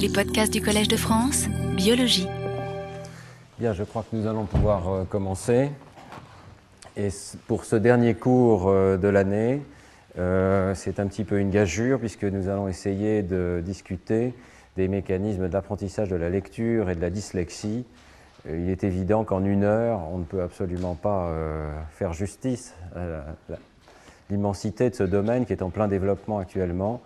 Les podcasts du Collège de France, biologie. Bien, je crois que nous allons pouvoir euh, commencer. Et pour ce dernier cours euh, de l'année, euh, c'est un petit peu une gageure puisque nous allons essayer de discuter des mécanismes d'apprentissage de la lecture et de la dyslexie. Il est évident qu'en une heure, on ne peut absolument pas faire justice à l'immensité de ce domaine qui est en plein développement actuellement.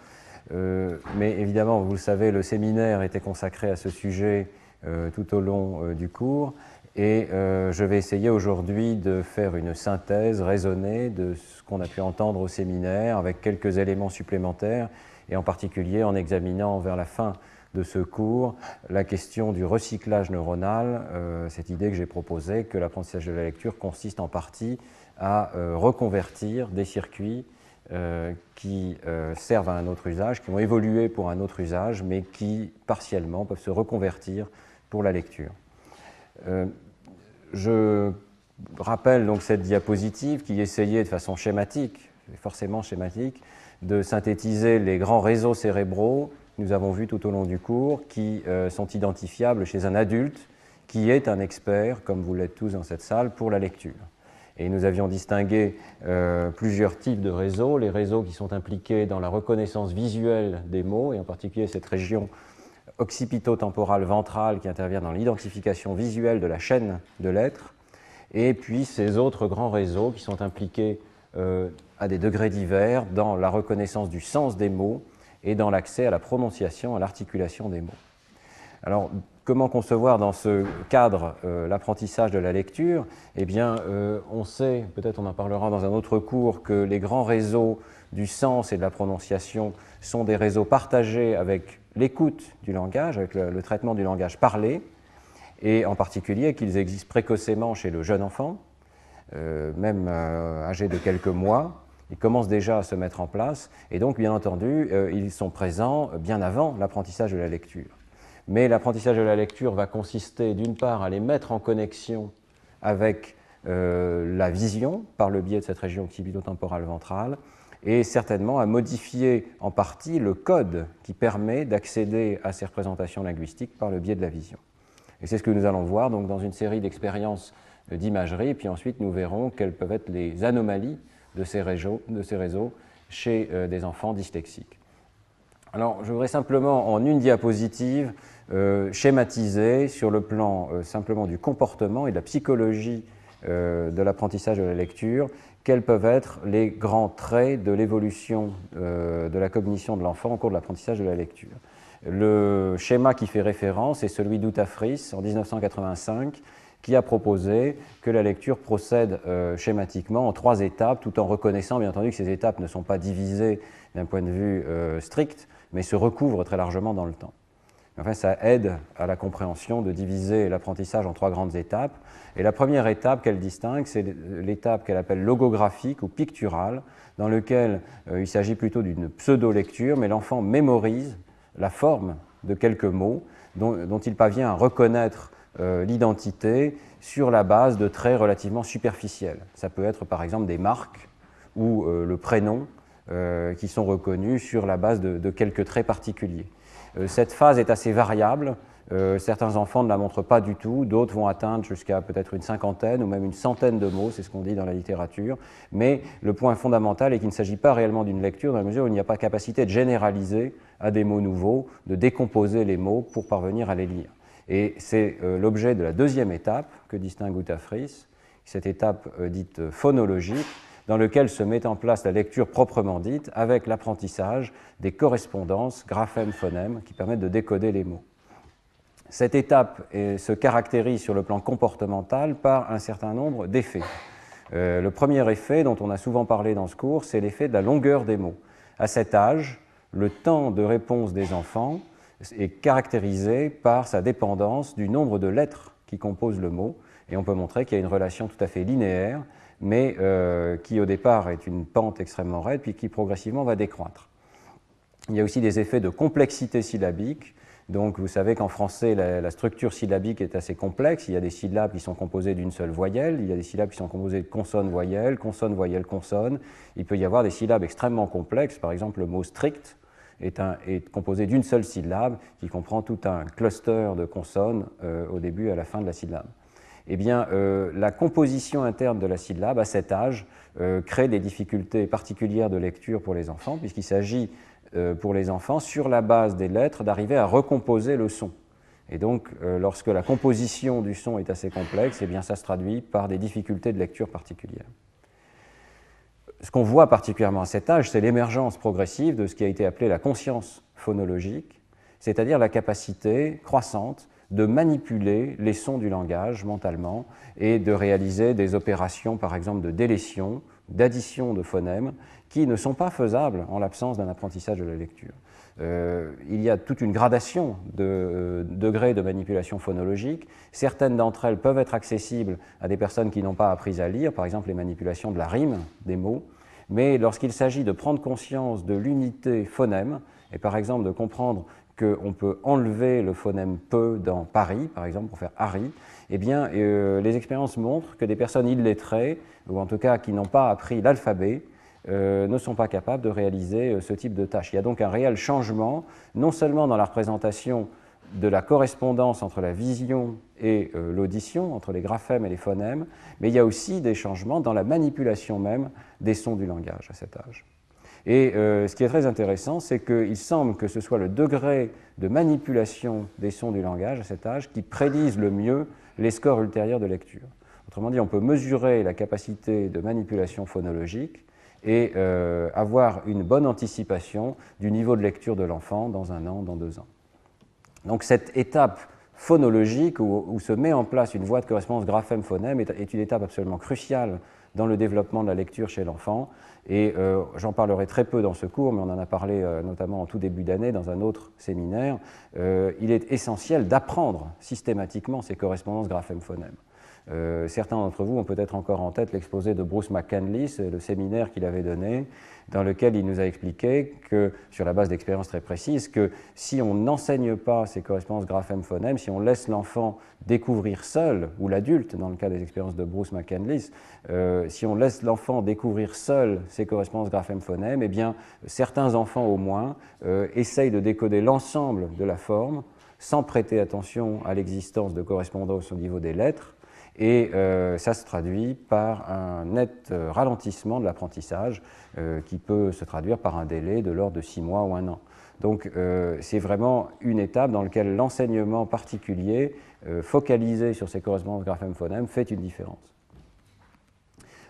Euh, mais évidemment, vous le savez, le séminaire était consacré à ce sujet euh, tout au long euh, du cours. Et je vais essayer aujourd'hui de faire une synthèse raisonnée de ce qu'on a pu entendre au séminaire avec quelques éléments supplémentaires et en particulier en examinant vers la fin de ce cours la question du recyclage neuronal, cette idée que j'ai proposée que l'apprentissage de la lecture consiste en partie à reconvertir des circuits qui euh, servent à un autre usage, qui ont évolué pour un autre usage, mais qui partiellement peuvent se reconvertir pour la lecture. Euh, je rappelle donc cette diapositive qui essayait de façon schématique, forcément schématique, de synthétiser les grands réseaux cérébraux que nous avons vus tout au long du cours, qui sont identifiables chez un adulte qui est un expert, comme vous l'êtes tous dans cette salle, pour la lecture. Et nous avions distingué euh, plusieurs types de réseaux, les réseaux qui sont impliqués dans la reconnaissance visuelle des mots, et en particulier cette région occipito-temporale ventrale qui intervient dans l'identification visuelle de la chaîne de lettres, et puis ces autres grands réseaux qui sont impliqués euh, à des degrés divers dans la reconnaissance du sens des mots et dans l'accès à la prononciation, à l'articulation des mots. Alors, Comment concevoir dans ce cadre euh, l'apprentissage de la lecture? Eh bien, euh, on sait, peut-être on en parlera dans un autre cours, que les grands réseaux du sens et de la prononciation sont des réseaux partagés avec l'écoute du langage, avec le, traitement du langage parlé, et en particulier qu'ils existent précocement chez le jeune enfant, euh, même âgé de quelques mois. Ils commencent déjà à se mettre en place, et donc, bien entendu, ils sont présents bien avant l'apprentissage de la lecture. Mais l'apprentissage de la lecture va consister d'une part à les mettre en connexion avec euh, la vision par le biais de cette région occipito-temporale ventrale et certainement à modifier en partie le code qui permet d'accéder à ces représentations linguistiques par le biais de la vision. Et c'est ce que nous allons voir donc, dans une série d'expériences d'imagerie, et puis ensuite nous verrons quelles peuvent être les anomalies de ces réseaux, de ces réseaux chez euh, des enfants dyslexiques. Alors je voudrais simplement en une diapositive euh, schématiser sur le plan euh, simplement du comportement et de la psychologie euh, de l'apprentissage de la lecture, quels peuvent être les grands traits de l'évolution de la cognition de l'enfant au cours de l'apprentissage de la lecture. Le schéma qui fait référence est celui d'Outafris en 1985 qui a proposé que la lecture procède schématiquement en trois étapes, tout en reconnaissant bien entendu que ces étapes ne sont pas divisées d'un point de vue strict, mais se recouvrent très largement dans le temps. Enfin, ça aide à la compréhension de diviser l'apprentissage en trois grandes étapes. Et la première étape qu'elle distingue, c'est l'étape qu'elle appelle logographique ou picturale, dans laquelle euh, il s'agit plutôt d'une pseudo-lecture, mais l'enfant mémorise la forme de quelques mots dont, il parvient à reconnaître euh, l'identité sur la base de traits relativement superficiels. Ça peut être par exemple des marques ou euh, le prénom qui sont reconnus sur la base de quelques traits particuliers. Euh, cette phase est assez variable. Euh, certains enfants ne la montrent pas du tout, d'autres vont atteindre jusqu'à peut-être une cinquantaine ou même une centaine de mots, c'est ce qu'on dit dans la littérature. Mais le point fondamental est qu'il ne s'agit pas réellement d'une lecture dans la mesure où il n'y a pas capacité de généraliser à des mots nouveaux, de décomposer les mots pour parvenir à les lire. Et c'est euh, l'objet de la deuxième étape que distingue Outafris, cette étape dite phonologique, dans lequel se met en place la lecture proprement dite avec l'apprentissage des correspondances graphèmes-phonèmes qui permettent de décoder les mots. Cette étape se caractérise sur le plan comportemental par un certain nombre d'effets. Euh, le premier effet dont on a souvent parlé dans ce cours, c'est l'effet de la longueur des mots. À cet âge, le temps de réponse des enfants est caractérisé par sa dépendance du nombre de lettres qui composent le mot, et on peut montrer qu'il y a une relation tout à fait linéaire mais euh, qui au départ est une pente extrêmement raide, puis qui progressivement va décroître. Il y a aussi des effets de complexité syllabique. Donc vous savez qu'en français, la, structure syllabique est assez complexe. Il y a des syllabes qui sont composées d'une seule voyelle, il y a des syllabes qui sont composées de consonnes-voyelles, consonnes-voyelles-consonnes. Il peut y avoir des syllabes extrêmement complexes, par exemple le mot strict, est, est composé d'une seule syllabe qui comprend tout un cluster de consonnes au début et à la fin de la syllabe. Eh bien, la composition interne de la syllabe à cet âge crée des difficultés particulières de lecture pour les enfants, puisqu'il s'agit pour les enfants, sur la base des lettres, d'arriver à recomposer le son. Et donc, euh, lorsque la composition du son est assez complexe, eh bien, ça se traduit par des difficultés de lecture particulières. Ce qu'on voit particulièrement à cet âge, c'est l'émergence progressive de ce qui a été appelé la conscience phonologique, c'est-à-dire la capacité croissante de manipuler les sons du langage mentalement et de réaliser des opérations, par exemple, de délétion, d'addition de phonèmes, qui ne sont pas faisables en l'absence d'un apprentissage de la lecture. Euh, il y a toute une gradation de euh, degrés de manipulation phonologique. Certaines d'entre elles peuvent être accessibles à des personnes qui n'ont pas appris à lire, par exemple les manipulations de la rime des mots. Mais lorsqu'il s'agit de prendre conscience de l'unité phonème, et par exemple de comprendre qu'on peut enlever le phonème peu dans Paris, par exemple, pour faire Harry, eh bien, euh, les expériences montrent que des personnes illettrées, ou en tout cas qui n'ont pas appris l'alphabet, euh, ne sont pas capables de réaliser euh, ce type de tâches. Il y a donc un réel changement, non seulement dans la représentation de la correspondance entre la vision et l'audition, entre les graphèmes et les phonèmes, mais il y a aussi des changements dans la manipulation même des sons du langage à cet âge. Et ce qui est très intéressant, c'est qu'il semble que ce soit le degré de manipulation des sons du langage à cet âge qui prédise le mieux les scores ultérieurs de lecture. Autrement dit, on peut mesurer la capacité de manipulation phonologique et euh, avoir une bonne anticipation du niveau de lecture de l'enfant dans un an, dans deux ans. Donc cette étape phonologique où, se met en place une voie de correspondance graphème-phonème est, une étape absolument cruciale dans le développement de la lecture chez l'enfant. Et euh, j'en parlerai très peu dans ce cours, mais on en a parlé euh, notamment en tout début d'année dans un autre séminaire. il est essentiel d'apprendre systématiquement ces correspondances graphème-phonème. Euh, certains d'entre vous ont peut-être encore en tête l'exposé de Bruce McCandless, le séminaire qu'il avait donné, dans lequel il nous a expliqué que, sur la base d'expériences très précises, que si on n'enseigne pas ces correspondances graphème-phonème, si on laisse l'enfant découvrir seul, ou l'adulte, dans le cas des expériences de Bruce McCandless, euh, si on laisse l'enfant découvrir seul ces correspondances graphème-phonème, eh bien, certains enfants au moins euh, essayent de décoder l'ensemble de la forme sans prêter attention à l'existence de correspondance au niveau des lettres, et euh, ça se traduit par un net euh, ralentissement de l'apprentissage qui peut se traduire par un délai de l'ordre de six mois ou un an. Donc c'est vraiment une étape dans laquelle l'enseignement particulier focalisé sur ces correspondances graphèmes-phonèmes fait une différence.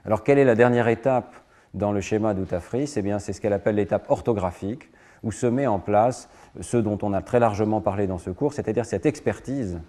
Alors quelle est la dernière étape dans le schéma d'Outafris eh bien c'est ce qu'elle appelle l'étape orthographique où se met en place ce dont on a très largement parlé dans ce cours, c'est-à-dire cette expertise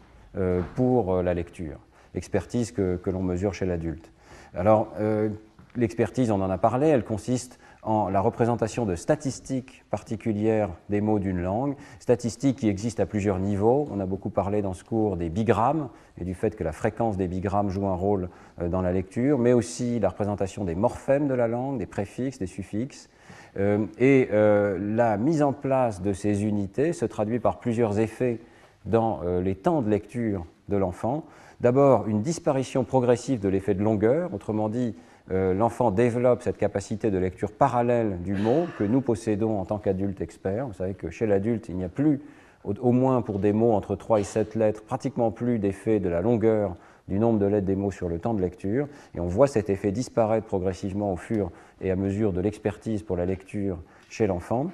pour la lecture expertise que, l'on mesure chez l'adulte. Alors, euh, l'expertise, on en a parlé, elle consiste en la représentation de statistiques particulières des mots d'une langue, statistiques qui existent à plusieurs niveaux. On a beaucoup parlé dans ce cours des bigrammes et du fait que la fréquence des bigrammes joue un rôle euh, dans la lecture, mais aussi la représentation des morphèmes de la langue, des préfixes, des suffixes. Euh, et la mise en place de ces unités se traduit par plusieurs effets dans les temps de lecture de l'enfant. D'abord, une disparition progressive de l'effet de longueur, autrement dit, euh, l'enfant développe cette capacité de lecture parallèle du mot que nous possédons en tant qu'adultes experts. Vous savez que chez l'adulte, il n'y a plus, au, moins pour des mots entre 3 et 7 lettres, pratiquement plus d'effet de la longueur du nombre de lettres des mots sur le temps de lecture. Et on voit cet effet disparaître progressivement au fur et à mesure de l'expertise pour la lecture chez l'enfant.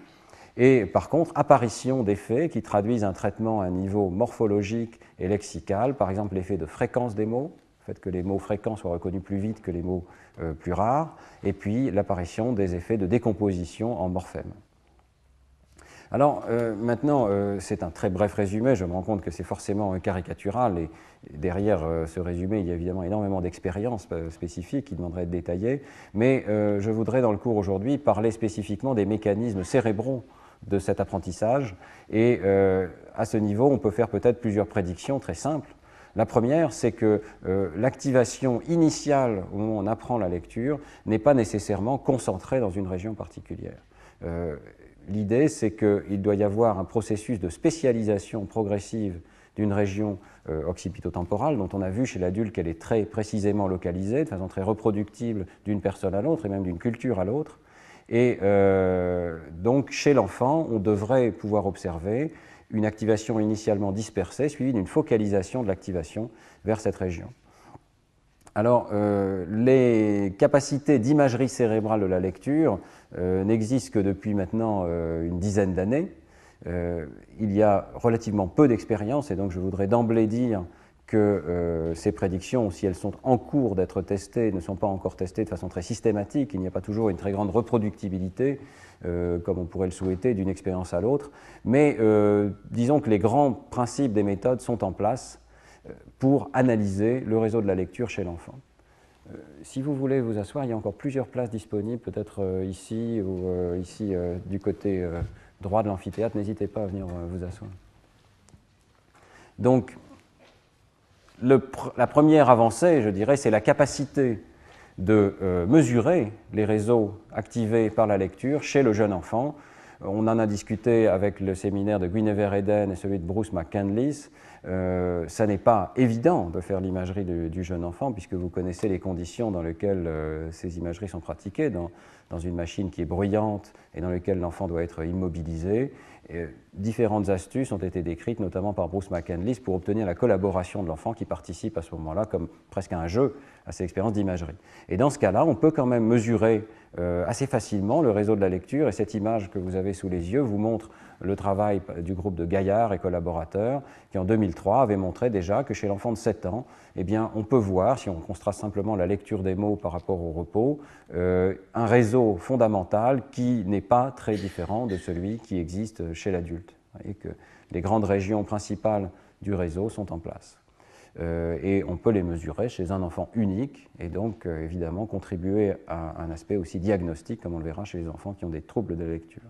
Et par contre, apparition d'effets qui traduisent un traitement à un niveau morphologique et lexical, par exemple l'effet de fréquence des mots, le fait que les mots fréquents soient reconnus plus vite que les mots plus rares, et puis l'apparition des effets de décomposition en morphèmes. Alors euh, maintenant, euh, c'est un très bref résumé, je me rends compte que c'est forcément caricatural, et derrière ce résumé, il y a évidemment énormément d'expériences spécifiques qui demanderaient être détaillées, mais je voudrais dans le cours aujourd'hui parler spécifiquement des mécanismes cérébraux de cet apprentissage. Et euh, à ce niveau, on peut faire peut-être plusieurs prédictions très simples. La première, c'est que euh, l'activation initiale où on apprend la lecture n'est pas nécessairement concentrée dans une région particulière. Euh, l'idée, c'est qu'il doit y avoir un processus de spécialisation progressive d'une région occipitotemporale, dont on a vu chez l'adulte qu'elle est très précisément localisée, de façon très reproductible d'une personne à l'autre et même d'une culture à l'autre Et donc, chez l'enfant, on devrait pouvoir observer une activation initialement dispersée, suivie d'une focalisation de l'activation vers cette région. Alors, euh, les capacités d'imagerie cérébrale de la lecture euh, n'existent que depuis maintenant euh, une dizaine d'années. il y a relativement peu d'expérience et donc je voudrais d'emblée dire que ces prédictions, si elles sont en cours d'être testées, ne sont pas encore testées de façon très systématique. Il n'y a pas toujours une très grande reproductibilité, comme on pourrait le souhaiter, d'une expérience à l'autre. Mais disons que les grands principes des méthodes sont en place pour analyser le réseau de la lecture chez l'enfant. Euh, si vous voulez vous asseoir, il y a encore plusieurs places disponibles, peut-être euh, ici ou euh, ici du côté droit de l'amphithéâtre. N'hésitez pas à venir vous asseoir. Donc, la première avancée, je dirais, c'est la capacité de mesurer les réseaux activés par la lecture chez le jeune enfant. On en a discuté avec le séminaire de Guinevere Eden et celui de Bruce McCandless. Euh, ça n'est pas évident de faire l'imagerie du, jeune enfant, puisque vous connaissez les conditions dans lesquelles euh, ces imageries sont pratiquées, dans, dans, une machine qui est bruyante et dans laquelle l'enfant doit être immobilisé. Et différentes astuces ont été décrites, notamment par Bruce McCandless, pour obtenir la collaboration de l'enfant qui participe à ce moment-là, comme presque un jeu, à ces expériences d'imagerie. Et dans ce cas-là, on peut quand même mesurer euh, assez facilement le réseau de la lecture, et cette image que vous avez sous les yeux vous montre le travail du groupe de Gaillard et collaborateurs, qui en 2003 avait montré déjà que chez l'enfant de 7 ans, eh bien, on peut voir, si on contraste simplement la lecture des mots par rapport au repos, euh, un réseau fondamental qui n'est pas très différent de celui qui existe chez l'adulte, et que les grandes régions principales du réseau sont en place. Euh, et on peut les mesurer chez un enfant unique et donc euh, évidemment contribuer à un aspect aussi diagnostique comme on le verra chez les enfants qui ont des troubles de lecture.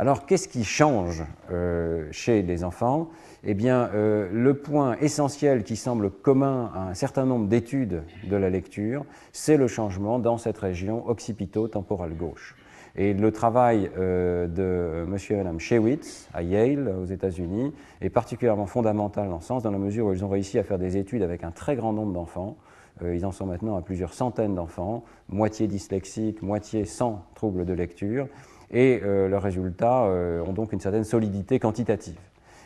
Alors, qu'est-ce qui change euh, chez les enfants? Eh bien, euh, le point essentiel qui semble commun à un certain nombre d'études de la lecture, c'est le changement dans cette région occipito-temporale gauche. Et le travail euh, de M. et Mme Shewitz à Yale, aux États-Unis, est particulièrement fondamental dans ce sens, dans la mesure où ils ont réussi à faire des études avec un très grand nombre d'enfants. ils en sont maintenant à plusieurs centaines d'enfants, moitié dyslexiques, moitié sans troubles de lecture, et euh, leurs résultats euh, ont donc une certaine solidité quantitative.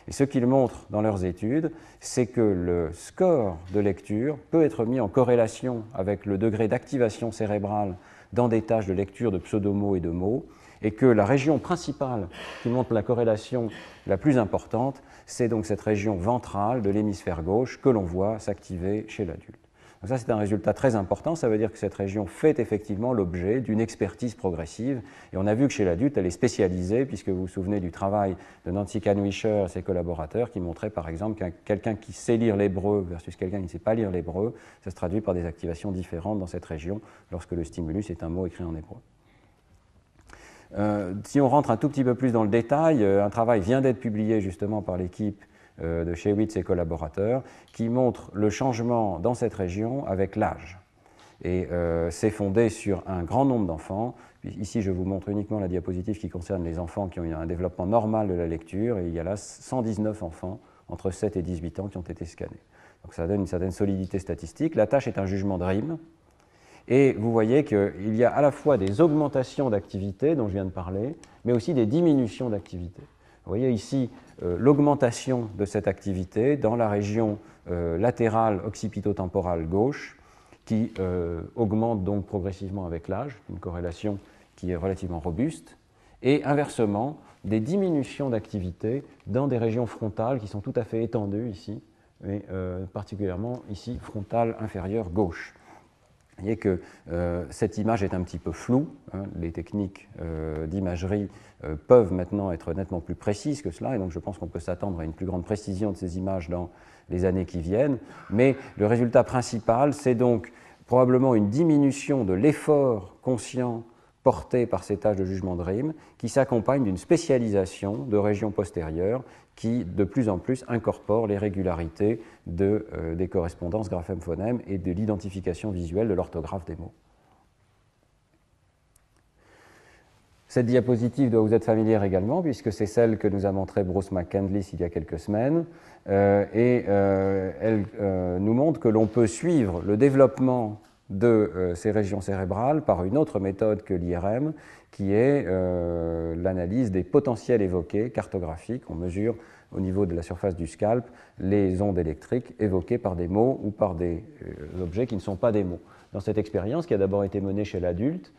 Et ce qu'ils montrent dans leurs études, c'est que le score de lecture peut être mis en corrélation avec le degré d'activation cérébrale dans des tâches de lecture de pseudomots et de mots, et que la région principale qui montre la corrélation la plus importante, c'est donc cette région ventrale de l'hémisphère gauche que l'on voit s'activer chez l'adulte. Donc ça, c'est un résultat très important. Ça veut dire que cette région fait effectivement l'objet d'une expertise progressive. Et on a vu que chez l'adulte, elle est spécialisée, puisque vous vous souvenez du travail de Nancy Canwisher et ses collaborateurs, qui montraient par exemple qu'un quelqu'un qui sait lire l'hébreu versus quelqu'un qui ne sait pas lire l'hébreu, ça se traduit par des activations différentes dans cette région lorsque le stimulus est un mot écrit en hébreu. Euh, si on rentre un tout petit peu plus dans le détail, euh, un travail vient d'être publié justement par l'équipe euh, de Shewitz et collaborateurs, qui montre le changement dans cette région avec l'âge. Et euh, c'est fondé sur un grand nombre d'enfants. Ici, je vous montre uniquement la diapositive qui concerne les enfants qui ont eu un développement normal de la lecture. Et il y a là 119 enfants entre 7 et 18 ans qui ont été scannés. Donc ça donne une certaine solidité statistique. La tâche est un jugement de rime. Et vous voyez qu'il y a à la fois des augmentations d'activité dont je viens de parler, mais aussi des diminutions d'activité. Vous voyez ici euh, l'augmentation de cette activité dans la région euh, latérale occipito-temporale gauche, qui euh, augmente donc progressivement avec l'âge, une corrélation qui est relativement robuste, et inversement, des diminutions d'activité dans des régions frontales qui sont tout à fait étendues ici, mais particulièrement ici frontale inférieure gauche. Vous voyez que euh, cette image est un petit peu floue. Hein. les techniques euh, d'imagerie euh, peuvent maintenant être nettement plus précises que cela, et donc je pense qu'on peut s'attendre à une plus grande précision de ces images dans les années qui viennent. Mais le résultat principal, c'est donc probablement une diminution de l'effort conscient porté par ces tâches de jugement de rime, qui s'accompagne d'une spécialisation de régions postérieures qui de plus en plus incorpore les régularités euh, des correspondances graphème-phonème et de l'identification visuelle de l'orthographe des mots. Cette diapositive doit vous être familière également, puisque c'est celle que nous a montrée Bruce McCandless il y a quelques semaines, euh, et euh, elle nous montre que l'on peut suivre le développement de ces régions cérébrales par une autre méthode que l'IRM, qui est euh, l'analyse des potentiels évoqués cartographiques. On mesure au niveau de la surface du scalp les ondes électriques évoquées par des mots ou par des euh, objets qui ne sont pas des mots. Dans cette expérience, qui a d'abord été menée chez l'adulte,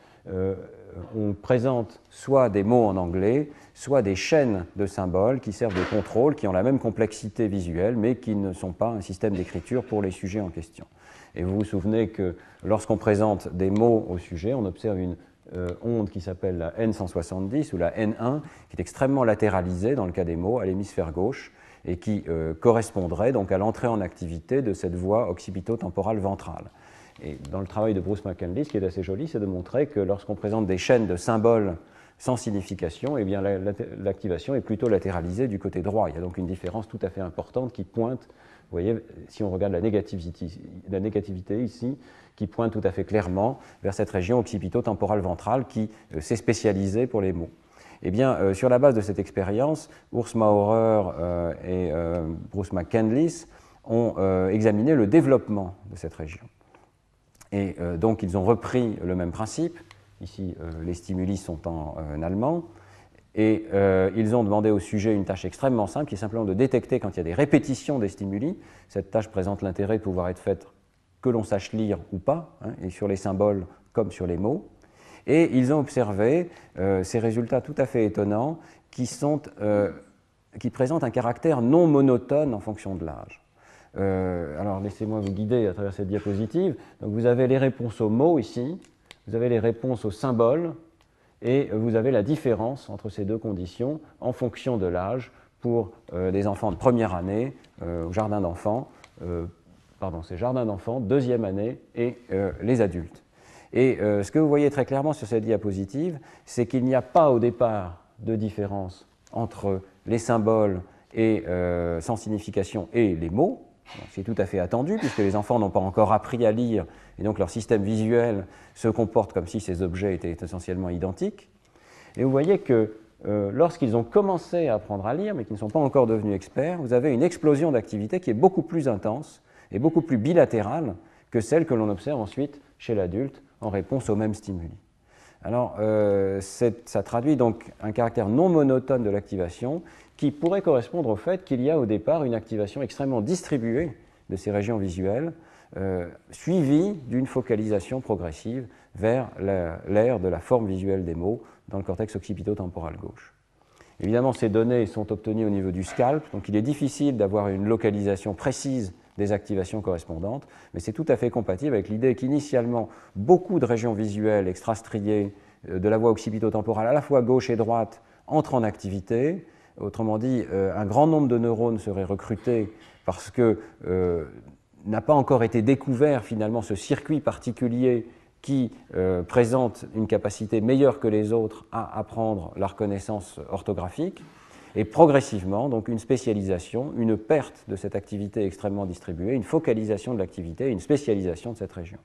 on présente soit des mots en anglais, soit des chaînes de symboles qui servent de contrôle, qui ont la même complexité visuelle, mais qui ne sont pas un système d'écriture pour les sujets en question. Et vous vous souvenez que lorsqu'on présente des mots au sujet, on observe une euh, onde qui s'appelle la N170 ou la N1, qui est extrêmement latéralisée dans le cas des mots à l'hémisphère gauche et qui euh, correspondrait donc à l'entrée en activité de cette voie occipito-temporale ventrale. Et dans le travail de Bruce McKinley, ce qui est assez joli, c'est de montrer que lorsqu'on présente des chaînes de symboles sans signification, eh bien l'activation est plutôt latéralisée du côté droit. Il y a donc une différence tout à fait importante qui pointe vous voyez, si on regarde la négativité, ici, qui pointe tout à fait clairement vers cette région occipito-temporale ventrale qui euh, s'est spécialisée pour les mots. Eh bien, euh, sur la base de cette expérience, Urs Maurer euh, et Bruce McCandless ont examiné le développement de cette région. Et donc, ils ont repris le même principe. Ici, les stimuli sont en allemand. Et euh, ils ont demandé au sujet une tâche extrêmement simple, qui est simplement de détecter quand il y a des répétitions des stimuli. Cette tâche présente l'intérêt de pouvoir être faite que l'on sache lire ou pas, hein, et sur les symboles comme sur les mots. Et ils ont observé euh, ces résultats tout à fait étonnants euh, qui présentent un caractère non monotone en fonction de l'âge. alors laissez-moi vous guider à travers cette diapositive. Donc, vous avez les réponses aux mots ici, vous avez les réponses aux symboles, et vous avez la différence entre ces deux conditions en fonction de l'âge pour euh, des enfants de première année euh, au jardin d'enfants, euh, pardon, c'est jardin d'enfants, deuxième année et les adultes. Et ce que vous voyez très clairement sur cette diapositive, c'est qu'il n'y a pas au départ de différence entre les symboles et sans signification et les mots, c'est tout à fait attendu puisque les enfants n'ont pas encore appris à lire et donc leur système visuel se comporte comme si ces objets étaient essentiellement identiques. Et vous voyez que euh, lorsqu'ils ont commencé à apprendre à lire mais qu'ils ne sont pas encore devenus experts, vous avez une explosion d'activité qui est beaucoup plus intense et beaucoup plus bilatérale que celle que l'on observe ensuite chez l'adulte en réponse aux mêmes stimuli. Alors, euh, ça traduit donc un caractère non monotone de l'activation qui pourrait correspondre au fait qu'il y a au départ une activation extrêmement distribuée de ces régions visuelles, euh, suivie d'une focalisation progressive vers l'aire de la forme visuelle des mots dans le cortex occipito-temporal gauche. Évidemment, ces données sont obtenues au niveau du scalp, donc il est difficile d'avoir une localisation précise des activations correspondantes, mais c'est tout à fait compatible avec l'idée qu'initialement, beaucoup de régions visuelles extrastriées euh, de la voie occipito-temporale, à la fois gauche et droite, entrent en activité, Autrement dit, euh, un grand nombre de neurones seraient recrutés parce que euh, n'a pas encore été découvert finalement ce circuit particulier qui euh, présente une capacité meilleure que les autres à apprendre la reconnaissance orthographique, et progressivement, donc une spécialisation, une perte de cette activité extrêmement distribuée, une focalisation de l'activité, une spécialisation de cette région.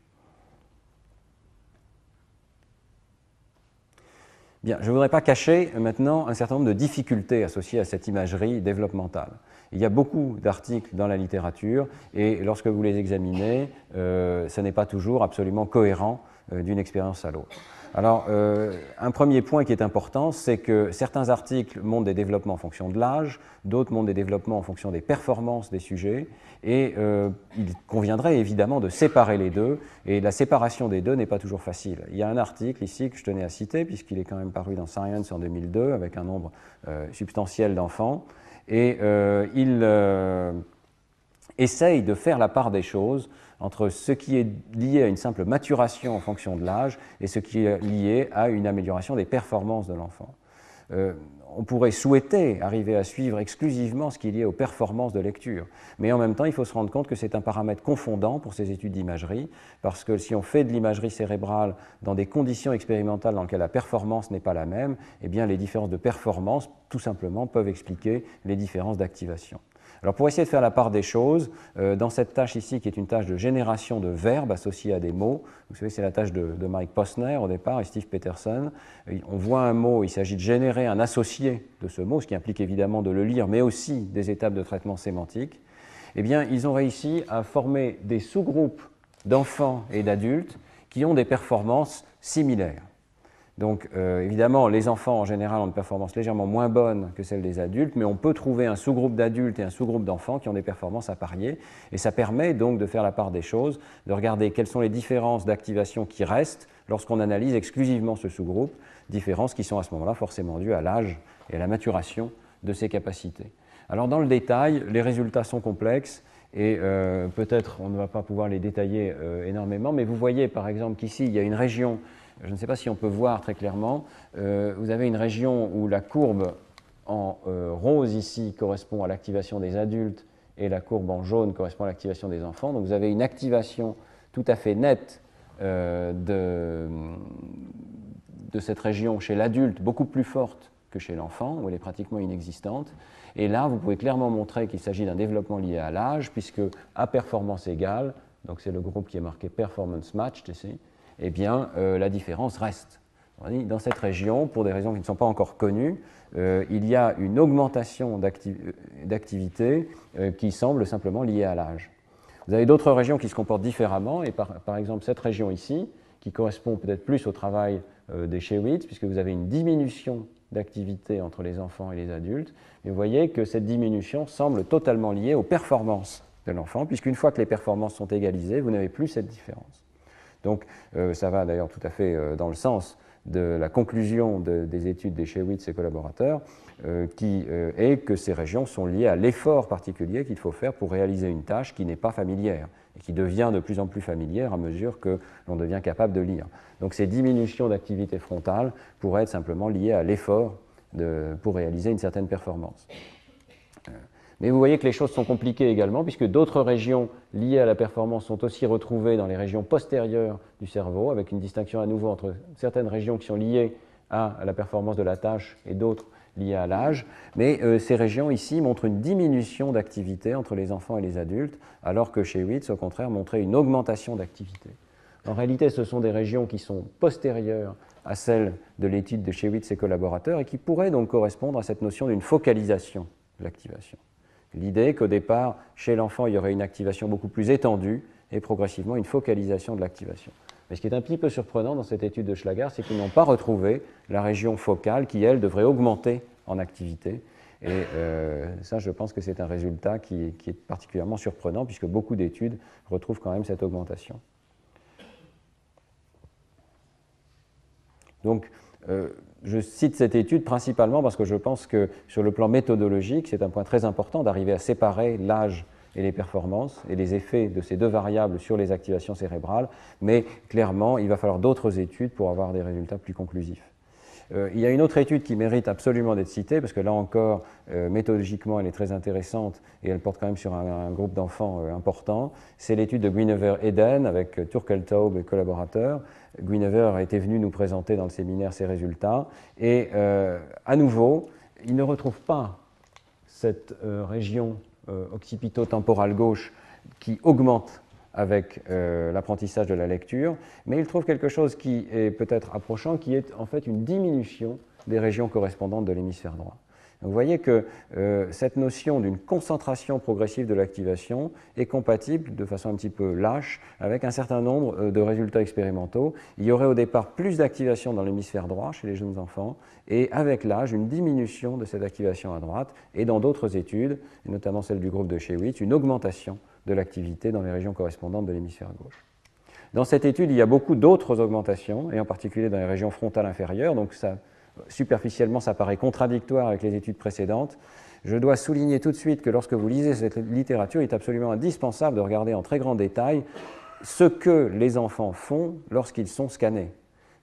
Bien, je ne voudrais pas cacher maintenant un certain nombre de difficultés associées à cette imagerie développementale. Il y a beaucoup d'articles dans la littérature et lorsque vous les examinez, euh, ce n'est pas toujours absolument cohérent euh, d'une expérience à l'autre. Alors, euh, un premier point qui est important, c'est que certains articles montrent des développements en fonction de l'âge, d'autres montrent des développements en fonction des performances des sujets, et euh, il conviendrait évidemment de séparer les deux, et la séparation des deux n'est pas toujours facile. Il y a un article ici que je tenais à citer, puisqu'il est quand même paru dans Science en 2002, avec un nombre euh, substantiel d'enfants, et il essaye de faire la part des choses entre ce qui est lié à une simple maturation en fonction de l'âge et ce qui est lié à une amélioration des performances de l'enfant. Euh, on pourrait souhaiter arriver à suivre exclusivement ce qui est lié aux performances de lecture, mais en même temps, il faut se rendre compte que c'est un paramètre confondant pour ces études d'imagerie, parce que si on fait de l'imagerie cérébrale dans des conditions expérimentales dans lesquelles la performance n'est pas la même, eh bien les différences de performance, tout simplement, peuvent expliquer les différences d'activation. Alors pour essayer de faire la part des choses, euh, dans cette tâche ici qui est une tâche de génération de verbes associés à des mots, vous savez c'est la tâche de, Mike Posner au départ et Steve Peterson, on voit un mot, il s'agit de générer un associé de ce mot, ce qui implique évidemment de le lire, mais aussi des étapes de traitement sémantique. Eh bien, ils ont réussi à former des sous-groupes d'enfants et d'adultes qui ont des performances similaires. Donc euh, évidemment, les enfants en général ont une performance légèrement moins bonne que celle des adultes, mais on peut trouver un sous-groupe d'adultes et un sous-groupe d'enfants qui ont des performances à parier. Et ça permet donc de faire la part des choses, de regarder quelles sont les différences d'activation qui restent lorsqu'on analyse exclusivement ce sous-groupe, différences qui sont à ce moment-là forcément dues à l'âge et à la maturation de ces capacités. Alors dans le détail, les résultats sont complexes et euh, peut-être on ne va pas pouvoir les détailler euh, énormément, mais vous voyez par exemple qu'ici il y a une région je ne sais pas si on peut voir très clairement, euh, vous avez une région où la courbe en euh, rose ici correspond à l'activation des adultes et la courbe en jaune correspond à l'activation des enfants. Donc vous avez une activation tout à fait nette euh, de, de, cette région chez l'adulte, beaucoup plus forte que chez l'enfant, où elle est pratiquement inexistante. Et là, vous pouvez clairement montrer qu'il s'agit d'un développement lié à l'âge, puisque à performance égale, donc c'est le groupe qui est marqué performance matched ici, eh bien, euh, la différence reste. Dans cette région, pour des raisons qui ne sont pas encore connues, euh, il y a une augmentation d'activité euh, qui semble simplement liée à l'âge. Vous avez d'autres régions qui se comportent différemment, et par, exemple cette région ici, qui correspond peut-être plus au travail des Shewitz, puisque vous avez une diminution d'activité entre les enfants et les adultes, et vous voyez que cette diminution semble totalement liée aux performances de l'enfant, puisqu'une fois que les performances sont égalisées, vous n'avez plus cette différence. Donc euh, ça va d'ailleurs tout à fait euh, dans le sens de la conclusion des études des Shewitz et collaborateurs, euh, qui est que ces régions sont liées à l'effort particulier qu'il faut faire pour réaliser une tâche qui n'est pas familière et qui devient de plus en plus familière à mesure que l'on devient capable de lire. Donc ces diminutions d'activité frontale pourraient être simplement liées à l'effort pour réaliser une certaine performance. Mais vous voyez que les choses sont compliquées également, puisque d'autres régions liées à la performance sont aussi retrouvées dans les régions postérieures du cerveau, avec une distinction à nouveau entre certaines régions qui sont liées à la performance de la tâche et d'autres liées à l'âge. Mais euh, ces régions ici montrent une diminution d'activité entre les enfants et les adultes, alors que chez Witz, au contraire, montrait une augmentation d'activité. En réalité, ce sont des régions qui sont postérieures à celles de l'étude de Shewitz et collaborateurs et qui pourraient donc correspondre à cette notion d'une focalisation de l'activation. L'idée qu'au départ, chez l'enfant, il y aurait une activation beaucoup plus étendue et progressivement une focalisation de l'activation. Mais ce qui est un petit peu surprenant dans cette étude de Schlager, c'est qu'ils n'ont pas retrouvé la région focale qui, elle, devrait augmenter en activité. Et euh, ça, je pense que c'est un résultat qui, est particulièrement surprenant, puisque beaucoup d'études retrouvent quand même cette augmentation. Donc, euh, je cite cette étude principalement parce que je pense que sur le plan méthodologique, c'est un point très important d'arriver à séparer l'âge et les performances et les effets de ces deux variables sur les activations cérébrales, mais clairement, il va falloir d'autres études pour avoir des résultats plus conclusifs. Euh, il y a une autre étude qui mérite absolument d'être citée, parce que là encore, euh, méthodologiquement, elle est très intéressante et elle porte quand même sur un, groupe d'enfants euh, important. C'est l'étude de Guinevere-Eden avec Turkeltaub et collaborateurs. Guinevere était venu nous présenter dans le séminaire ses résultats. Et à nouveau, il ne retrouve pas cette région occipito-temporale gauche qui augmente avec euh, l'apprentissage de la lecture, mais il trouve quelque chose qui est peut-être approchant, qui est en fait une diminution des régions correspondantes de l'hémisphère droit. vous voyez que euh, cette notion d'une concentration progressive de l'activation est compatible de façon un petit peu lâche avec un certain nombre euh, de résultats expérimentaux. Il y aurait au départ plus d'activation dans l'hémisphère droit chez les jeunes enfants et avec l'âge une diminution de cette activation à droite et dans d'autres études, notamment celle du groupe de Shewitz, une augmentation de l'activité dans les régions correspondantes de l'hémisphère gauche. Dans cette étude, il y a beaucoup d'autres augmentations, et en particulier dans les régions frontales inférieures, donc superficiellement ça paraît contradictoire avec les études précédentes. Je dois souligner tout de suite que lorsque vous lisez cette littérature, il est absolument indispensable de regarder en très grand détail ce que les enfants font lorsqu'ils sont scannés.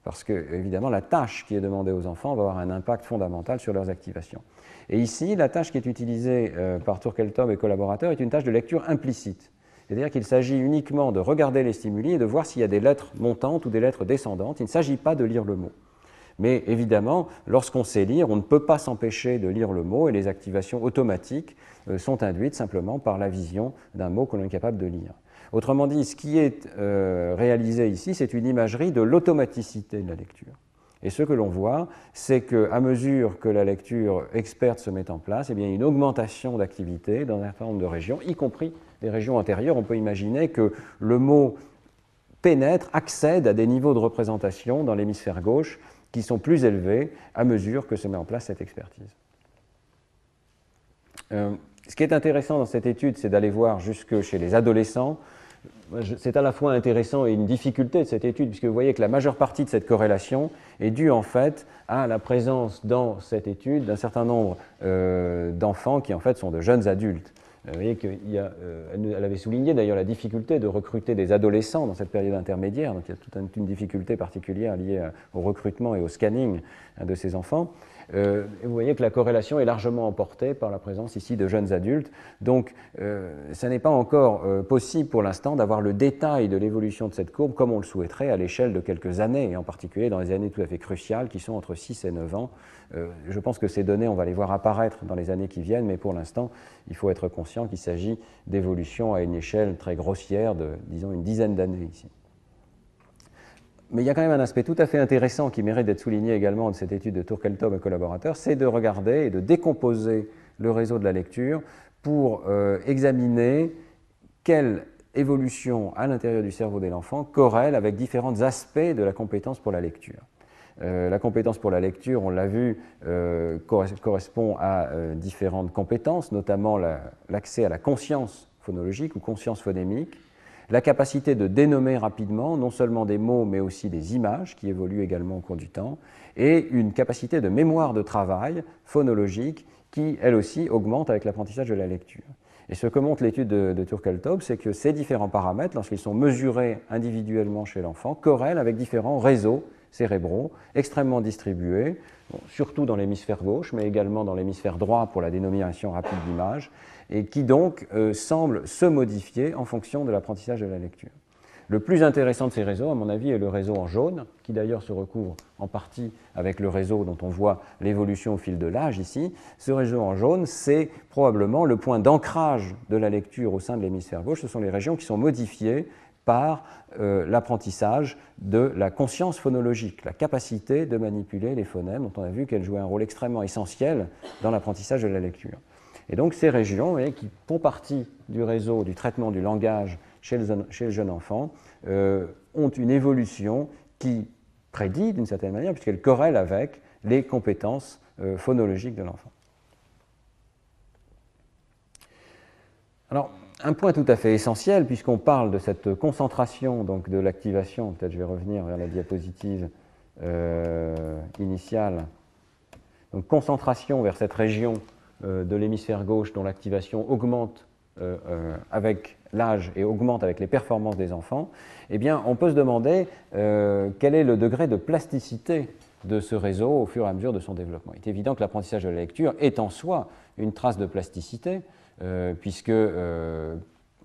Parce que, évidemment, la tâche qui est demandée aux enfants va avoir un impact fondamental sur leurs activations. Et ici, la tâche qui est utilisée euh, par Turkeltov et collaborateurs est une tâche de lecture implicite. C'est-à-dire qu'il s'agit uniquement de regarder les stimuli et de voir s'il y a des lettres montantes ou des lettres descendantes. Il ne s'agit pas de lire le mot. Mais évidemment, lorsqu'on sait lire, on ne peut pas s'empêcher de lire le mot et les activations automatiques euh, sont induites simplement par la vision d'un mot que l'on est capable de lire. Autrement dit, ce qui est euh, réalisé ici, c'est une imagerie de l'automaticité de la lecture. Et ce que l'on voit, c'est qu'à mesure que la lecture experte se met en place, eh bien, il y a une augmentation d'activité dans un certain nombre de régions, y compris des régions antérieures. On peut imaginer que le mot pénètre, accède à des niveaux de représentation dans l'hémisphère gauche qui sont plus élevés à mesure que se met en place cette expertise. Euh, ce qui est intéressant dans cette étude, c'est d'aller voir jusque chez les adolescents. C'est à la fois intéressant et une difficulté de cette étude, puisque vous voyez que la majeure partie de cette corrélation est due en fait à la présence dans cette étude d'un certain nombre euh, d'enfants qui en fait sont de jeunes adultes. Vous voyez qu'elle euh, avait souligné d'ailleurs la difficulté de recruter des adolescents dans cette période intermédiaire, donc il y a toute une difficulté particulière liée au recrutement et au scanning hein, de ces enfants. Euh, vous voyez que la corrélation est largement emportée par la présence ici de jeunes adultes. Donc, euh, ce n'est pas encore euh, possible pour l'instant d'avoir le détail de l'évolution de cette courbe comme on le souhaiterait à l'échelle de quelques années, et en particulier dans les années tout à fait cruciales qui sont entre 6 et 9 ans. je pense que ces données, on va les voir apparaître dans les années qui viennent, mais pour l'instant, il faut être conscient qu'il s'agit d'évolution à une échelle très grossière de, disons, une dizaine d'années ici. Mais il y a quand même un aspect tout à fait intéressant qui mérite d'être souligné également de cette étude de Tourkeltom et collaborateurs, c'est de regarder et de décomposer le réseau de la lecture pour euh, examiner quelle évolution à l'intérieur du cerveau de l'enfant corrèle avec différents aspects de la compétence pour la lecture. Euh, la compétence pour la lecture, on l'a vu, euh, correspond à différentes compétences, notamment l'accès à la conscience phonologique ou conscience phonémique, la capacité de dénommer rapidement non seulement des mots mais aussi des images qui évoluent également au cours du temps, et une capacité de mémoire de travail phonologique qui, elle aussi, augmente avec l'apprentissage de la lecture. Et ce que montre l'étude de, de Turkeltaub, c'est que ces différents paramètres, lorsqu'ils sont mesurés individuellement chez l'enfant, corrèlent avec différents réseaux cérébraux extrêmement distribués, surtout dans l'hémisphère gauche, mais également dans l'hémisphère droit pour la dénomination rapide d'images, et qui donc euh, semble se modifier en fonction de l'apprentissage de la lecture. Le plus intéressant de ces réseaux, à mon avis, est le réseau en jaune, qui d'ailleurs se recouvre en partie avec le réseau dont on voit l'évolution au fil de l'âge ici. Ce réseau en jaune, c'est probablement le point d'ancrage de la lecture au sein de l'hémisphère gauche. Ce sont les régions qui sont modifiées par euh, l'apprentissage de la conscience phonologique, la capacité de manipuler les phonèmes, dont on a vu qu'elle jouait un rôle extrêmement essentiel dans l'apprentissage de la lecture. Et donc ces régions, qui font partie du réseau du traitement du langage chez le, jeune enfant, euh, ont une évolution qui prédit d'une certaine manière, puisqu'elle corrèle avec les compétences euh, phonologiques de l'enfant. Alors, un point tout à fait essentiel, puisqu'on parle de cette concentration donc de l'activation, peut-être je vais revenir vers la diapositive euh, initiale, donc concentration vers cette région de l'hémisphère gauche dont l'activation augmente euh, euh, avec l'âge et augmente avec les performances des enfants, eh bien, on peut se demander quel est le degré de plasticité de ce réseau au fur et à mesure de son développement. Il est évident que l'apprentissage de la lecture est en soi une trace de plasticité, puisque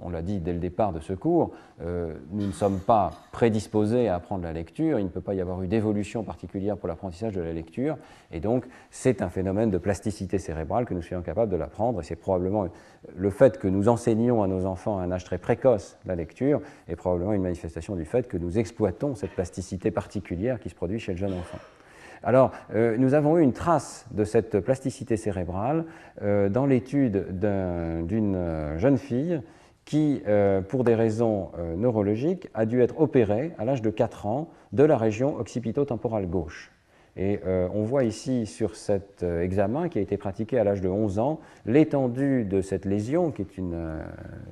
on l'a dit dès le départ de ce cours, euh, nous ne sommes pas prédisposés à apprendre la lecture, il ne peut pas y avoir eu d'évolution particulière pour l'apprentissage de la lecture, et donc c'est un phénomène de plasticité cérébrale que nous soyons capables de l'apprendre, et c'est probablement le fait que nous enseignons à nos enfants à un âge très précoce la lecture, est probablement une manifestation du fait que nous exploitons cette plasticité particulière qui se produit chez le jeune enfant. Alors, euh, nous avons eu une trace de cette plasticité cérébrale euh, dans l'étude d'une jeune fille qui, euh, pour des raisons euh, neurologiques, a dû être opéré à l'âge de 4 ans de la région occipito-temporale gauche. Et euh, on voit ici sur cet examen qui a été pratiqué à l'âge de 11 ans l'étendue de cette lésion, qui est une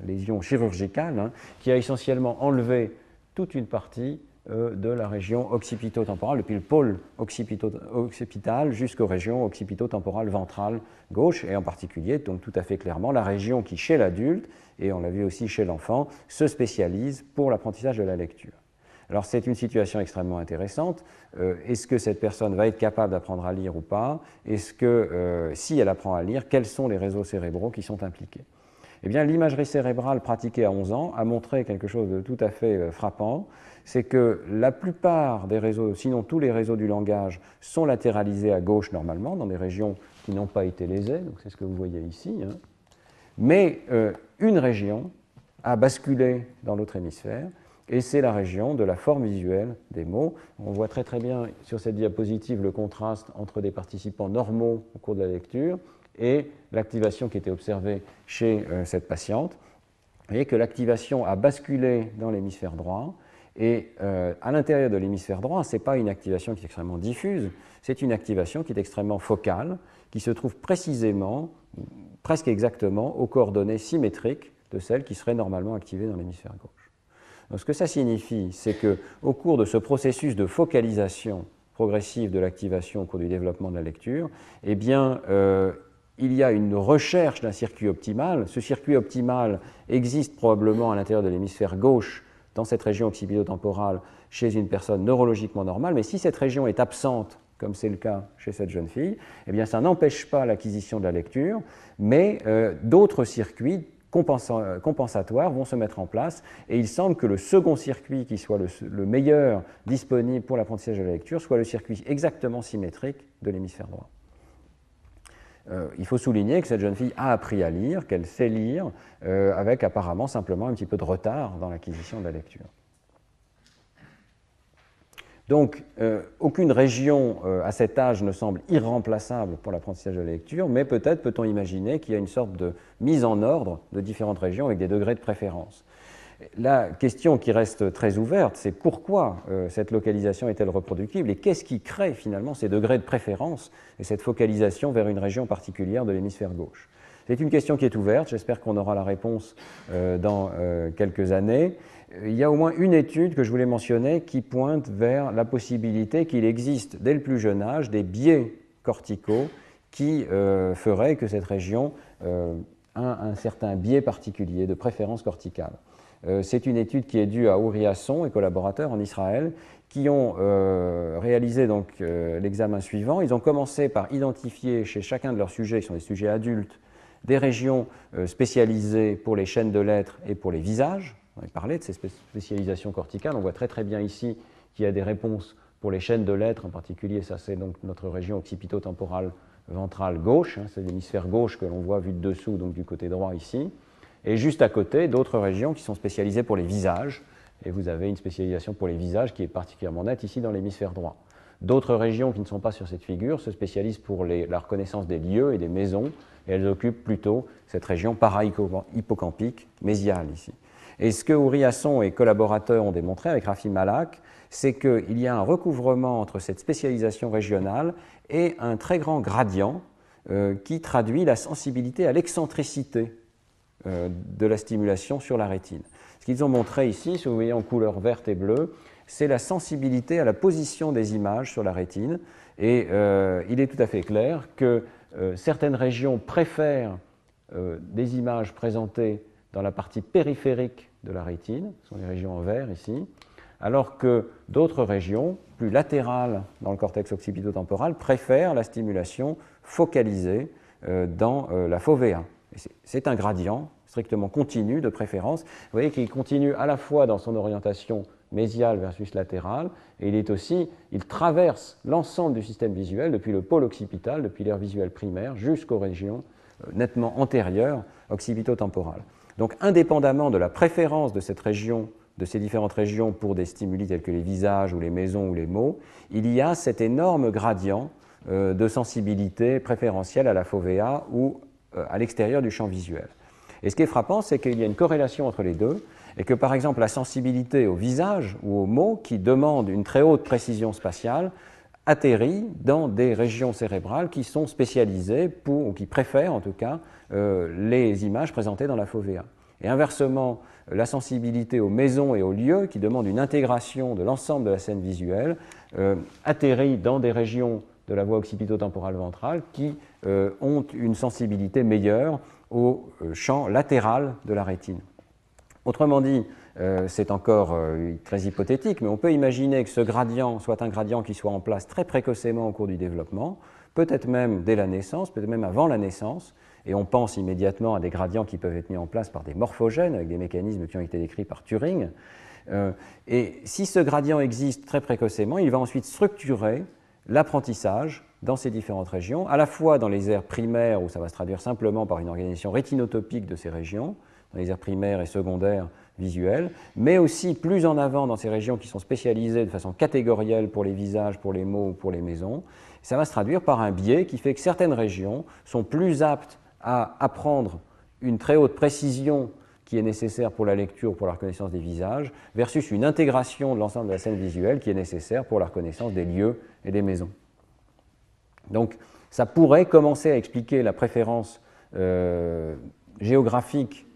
lésion chirurgicale, hein, qui a essentiellement enlevé toute une partie de la région occipito-temporale, depuis le pôle occipital jusqu'aux régions occipito-temporales ventrales gauche, et en particulier, donc tout à fait clairement, la région qui, chez l'adulte, et on l'a vu aussi chez l'enfant, se spécialise pour l'apprentissage de la lecture. Alors c'est une situation extrêmement intéressante. Euh, est-ce que cette personne va être capable d'apprendre à lire ou pas? Est-ce que, euh, si elle apprend à lire, quels sont les réseaux cérébraux qui sont impliqués? Eh bien, l'imagerie cérébrale pratiquée à 11 ans a montré quelque chose de tout à fait frappant c'est que la plupart des réseaux, sinon tous les réseaux du langage, sont latéralisés à gauche normalement, dans des régions qui n'ont pas été lésées, donc c'est ce que vous voyez ici. Hein. Mais euh, une région a basculé dans l'autre hémisphère, et c'est la région de la forme visuelle des mots. On voit très très bien sur cette diapositive le contraste entre des participants normaux au cours de la lecture et l'activation qui était observée chez euh, cette patiente. Vous voyez que l'activation a basculé dans l'hémisphère droit, Et euh, à l'intérieur de l'hémisphère droit, ce n'est pas une activation qui est extrêmement diffuse, c'est une activation qui est extrêmement focale, qui se trouve précisément, presque exactement, aux coordonnées symétriques de celles qui seraient normalement activées dans l'hémisphère gauche. Donc, ce que ça signifie, c'est qu'au cours de ce processus de focalisation progressive de l'activation au cours du développement de la lecture, eh bien, euh, il y a une recherche d'un circuit optimal. Ce circuit optimal existe probablement à l'intérieur de l'hémisphère gauche, dans cette région occipito-temporale, chez une personne neurologiquement normale, mais si cette région est absente, comme c'est le cas chez cette jeune fille, eh bien ça n'empêche pas l'acquisition de la lecture, mais euh, d'autres circuits compensatoires vont se mettre en place, et il semble que le second circuit qui soit le meilleur disponible pour l'apprentissage de la lecture soit le circuit exactement symétrique de l'hémisphère droit. Euh, il faut souligner que cette jeune fille a appris à lire, qu'elle sait lire, euh, avec apparemment simplement un petit peu de retard dans l'acquisition de la lecture. Donc, euh, aucune région à cet âge ne semble irremplaçable pour l'apprentissage de la lecture, mais peut-être peut-on imaginer qu'il y a une sorte de mise en ordre de différentes régions avec des degrés de préférence. La question qui reste très ouverte, c'est pourquoi euh, cette localisation est-elle reproductible et qu'est-ce qui crée finalement ces degrés de préférence et cette focalisation vers une région particulière de l'hémisphère gauche? C'est une question qui est ouverte, j'espère qu'on aura la réponse euh, dans euh, quelques années. Il y a au moins une étude que je voulais mentionner qui pointe vers la possibilité qu'il existe dès le plus jeune âge des biais corticaux qui feraient que cette région a un certain biais particulier de préférence corticale. Euh, c'est une étude qui est due à Uriasson et collaborateurs en Israël qui ont euh, réalisé donc euh, l'examen suivant. Ils ont commencé par identifier chez chacun de leurs sujets, qui sont des sujets adultes, des régions spécialisées pour les chaînes de lettres et pour les visages. On a parlé de ces spécialisations corticales. On voit très très bien ici qu'il y a des réponses pour les chaînes de lettres en particulier. Ça, c'est donc notre région occipito-temporale ventrale gauche. Hein. c'est l'hémisphère gauche que l'on voit vu de dessous, donc du côté droit ici. Et juste à côté, d'autres régions qui sont spécialisées pour les visages. Et vous avez une spécialisation pour les visages qui est particulièrement nette ici dans l'hémisphère droit. D'autres régions qui ne sont pas sur cette figure se spécialisent pour la reconnaissance des lieux et des maisons, et elles occupent plutôt cette région para-hippocampique, mésiale ici. Et ce que Ouriasson et collaborateurs ont démontré avec Rafi Malak, c'est qu'il y a un recouvrement entre cette spécialisation régionale et un très grand gradient euh, qui traduit la sensibilité à l'excentricité de la stimulation sur la rétine. Ce qu'ils ont montré ici, si vous voyez en couleur verte et bleue, c'est la sensibilité à la position des images sur la rétine. Et euh, il est tout à fait clair que euh, certaines régions préfèrent des images présentées dans la partie périphérique de la rétine, ce sont les régions en vert ici, alors que d'autres régions, plus latérales dans le cortex occipito-temporal, préfèrent la stimulation focalisée dans la fovea. C'est un gradient strictement continu de préférence. Vous voyez qu'il continue à la fois dans son orientation mésiale versus latérale, et il est aussi, il traverse l'ensemble du système visuel depuis le pôle occipital, depuis l'aire visuelle primaire, jusqu'aux régions euh, nettement antérieures occipito-temporales. Donc, indépendamment de la préférence de cette région, de ces différentes régions pour des stimuli tels que les visages ou les maisons ou les mots, il y a cet énorme gradient euh, de sensibilité préférentielle à la fovea ou à l'extérieur du champ visuel. Et ce qui est frappant, c'est qu'il y a une corrélation entre les deux, et que par exemple la sensibilité au visage ou aux mots qui demandent une très haute précision spatiale atterrit dans des régions cérébrales qui sont spécialisées ou qui préfèrent en tout cas, euh, les images présentées dans la fovea. Et inversement, la sensibilité aux maisons et aux lieux, qui demandent une intégration de l'ensemble de la scène visuelle, euh, atterrit dans des régions de la voie occipito-temporale ventrale qui euh, ont une sensibilité meilleure au euh, champ latéral de la rétine. Autrement dit, euh, c'est encore très hypothétique, mais on peut imaginer que ce gradient soit un gradient qui soit en place très précocement au cours du développement, peut-être même dès la naissance, peut-être même avant la naissance, et on pense immédiatement à des gradients qui peuvent être mis en place par des morphogènes, avec des mécanismes qui ont été décrits par Turing. et si ce gradient existe très précocement, il va ensuite structurer l'apprentissage dans ces différentes régions, à la fois dans les aires primaires où ça va se traduire simplement par une organisation rétinotopique de ces régions, dans les aires primaires et secondaires visuelles, mais aussi plus en avant dans ces régions qui sont spécialisées de façon catégorielle pour les visages, pour les mots ou pour les maisons. Ça va se traduire par un biais qui fait que certaines régions sont plus aptes à apprendre une très haute précision qui est nécessaire pour la lecture, pour la reconnaissance des visages, versus une intégration de l'ensemble de la scène visuelle qui est nécessaire pour la reconnaissance des lieux et des maisons. Donc ça pourrait commencer à expliquer la préférence euh, géographique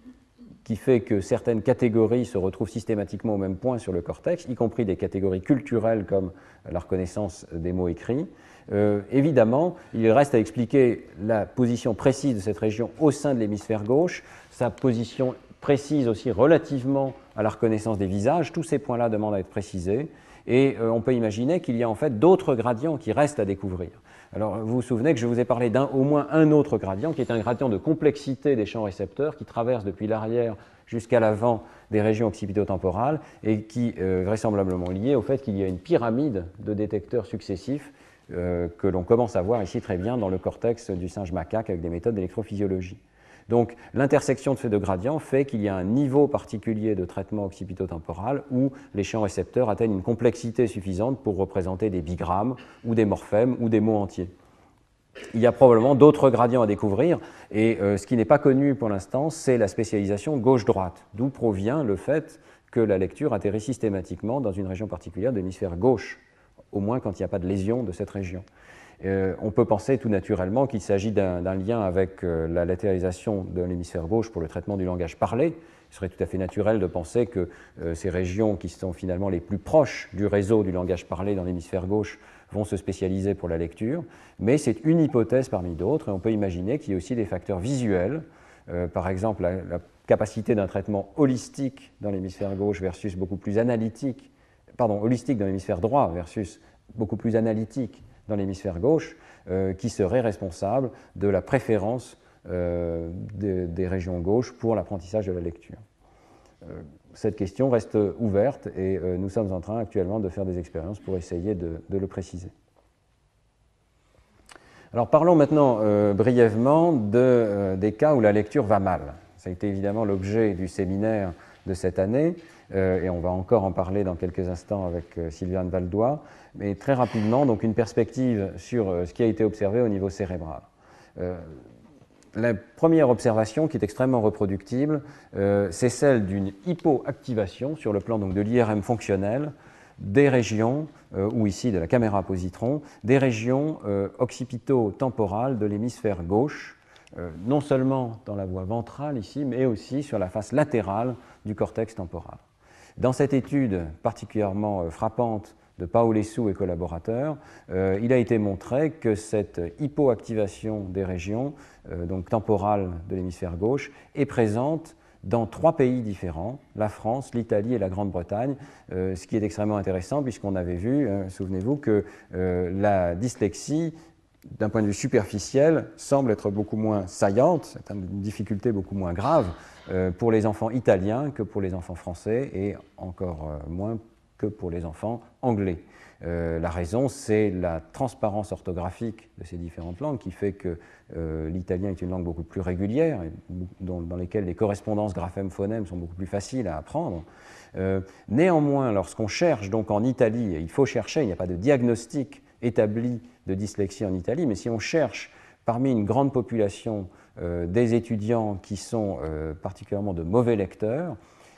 qui fait que certaines catégories se retrouvent systématiquement au même point sur le cortex, y compris des catégories culturelles comme la reconnaissance des mots écrits. Euh, évidemment, il reste à expliquer la position précise de cette région au sein de l'hémisphère gauche, sa position précise aussi relativement à la reconnaissance des visages. Tous ces points-là demandent à être précisés. Et euh, on peut imaginer qu'il y a en fait d'autres gradients qui restent à découvrir. Alors, vous vous souvenez que je vous ai parlé d'un au moins un autre gradient, qui est un gradient de complexité des champs récepteurs, qui traverse depuis l'arrière jusqu'à l'avant des régions occipitotemporales et qui euh, vraisemblablement lié au fait qu'il y a une pyramide de détecteurs successifs euh, que l'on commence à voir ici très bien dans le cortex du singe macaque avec des méthodes d'électrophysiologie. Donc l'intersection de ces deux gradients fait qu'il y a un niveau particulier de traitement occipitotemporal où les champs récepteurs atteignent une complexité suffisante pour représenter des bigrammes ou des morphèmes ou des mots entiers. Il y a probablement d'autres gradients à découvrir et euh, ce qui n'est pas connu pour l'instant, c'est la spécialisation gauche-droite, d'où provient le fait que la lecture atterrit systématiquement dans une région particulière de l'hémisphère gauche, au moins quand il n'y a pas de lésion de cette région. Euh, on peut penser tout naturellement qu'il s'agit d'un lien avec euh, la latéralisation de l'hémisphère gauche pour le traitement du langage parlé. Il serait tout à fait naturel de penser que euh, ces régions qui sont finalement les plus proches du réseau du langage parlé dans l'hémisphère gauche vont se spécialiser pour la lecture, mais c'est une hypothèse parmi d'autres, et on peut imaginer qu'il y a aussi des facteurs visuels, par exemple la, la capacité d'un traitement holistique dans l'hémisphère gauche versus beaucoup plus analytique, pardon, holistique dans l'hémisphère droit versus beaucoup plus analytique dans l'hémisphère gauche euh, qui serait responsable de la préférence euh, des régions gauches pour l'apprentissage de la lecture. Euh, cette question reste ouverte et nous sommes en train actuellement de faire des expériences pour essayer de, le préciser. Alors parlons maintenant brièvement de, des cas où la lecture va mal. Ça a été évidemment l'objet du séminaire de cette année. Et on va encore en parler dans quelques instants avec Sylviane Valdois, mais très rapidement, donc une perspective sur euh, ce qui a été observé au niveau cérébral. la première observation, qui est extrêmement reproductible, c'est celle d'une hypoactivation sur le plan donc, de l'IRM fonctionnel des régions, ou ici de la caméra positron, des régions occipito-temporales de l'hémisphère gauche, non seulement dans la voie ventrale ici, mais aussi sur la face latérale du cortex temporal. Dans cette étude particulièrement euh, frappante de Paolescu et collaborateurs, euh, il a été montré que cette hypoactivation des régions euh, donc temporales de l'hémisphère gauche est présente dans trois pays différents, la France, l'Italie et la Grande-Bretagne, ce qui est extrêmement intéressant puisqu'on avait vu, hein, souvenez-vous, que la dyslexie d'un point de vue superficiel, semble être beaucoup moins saillante, c'est une difficulté beaucoup moins grave euh, pour les enfants italiens que pour les enfants français et encore euh, moins que pour les enfants anglais. Euh, la raison, c'est la transparence orthographique de ces différentes langues qui fait que l'italien est une langue beaucoup plus régulière, dans, dans lesquelles les correspondances graphèmes-phonèmes sont beaucoup plus faciles à apprendre. néanmoins, lorsqu'on cherche donc en Italie, il faut chercher, il n'y a pas de diagnostic établi de dyslexie en Italie, mais si on cherche parmi une grande population euh, des étudiants qui sont euh, particulièrement de mauvais lecteurs,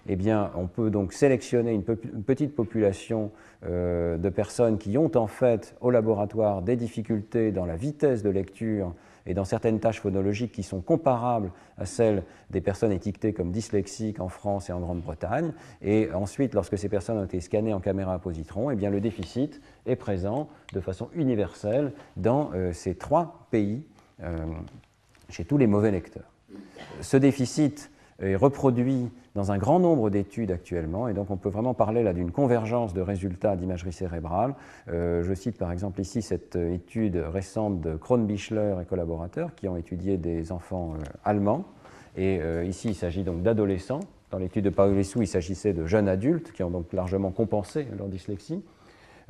eh bien, on peut donc sélectionner une, petite population euh, de personnes qui ont en fait au laboratoire des difficultés dans la vitesse de lecture et dans certaines tâches phonologiques qui sont comparables à celles des personnes étiquetées comme dyslexiques en France et en Grande-Bretagne. Et ensuite, lorsque ces personnes ont été scannées en caméra à positron, eh bien, le déficit est présent de façon universelle dans euh, ces trois pays, euh, chez tous les mauvais lecteurs. Ce déficit est reproduit dans un grand nombre d'études actuellement, et donc on peut vraiment parler là d'une convergence de résultats d'imagerie cérébrale. Euh, je cite par exemple ici cette étude récente de Kronbichler et collaborateurs qui ont étudié des enfants euh, allemands, et euh, ici il s'agit donc d'adolescents. Dans l'étude de Paolescu, il s'agissait de jeunes adultes qui ont donc largement compensé leur dyslexie.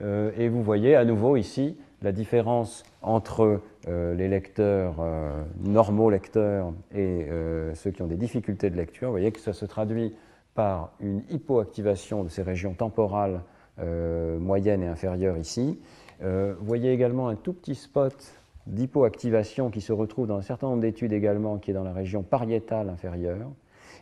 et vous voyez à nouveau ici la différence entre euh, les lecteurs, euh, normaux lecteurs, et euh, ceux qui ont des difficultés de lecture, vous voyez que ça se traduit par une hypoactivation de ces régions temporales moyennes et inférieures ici. vous voyez également un tout petit spot d'hypoactivation qui se retrouve dans un certain nombre d'études également, qui est dans la région pariétale inférieure.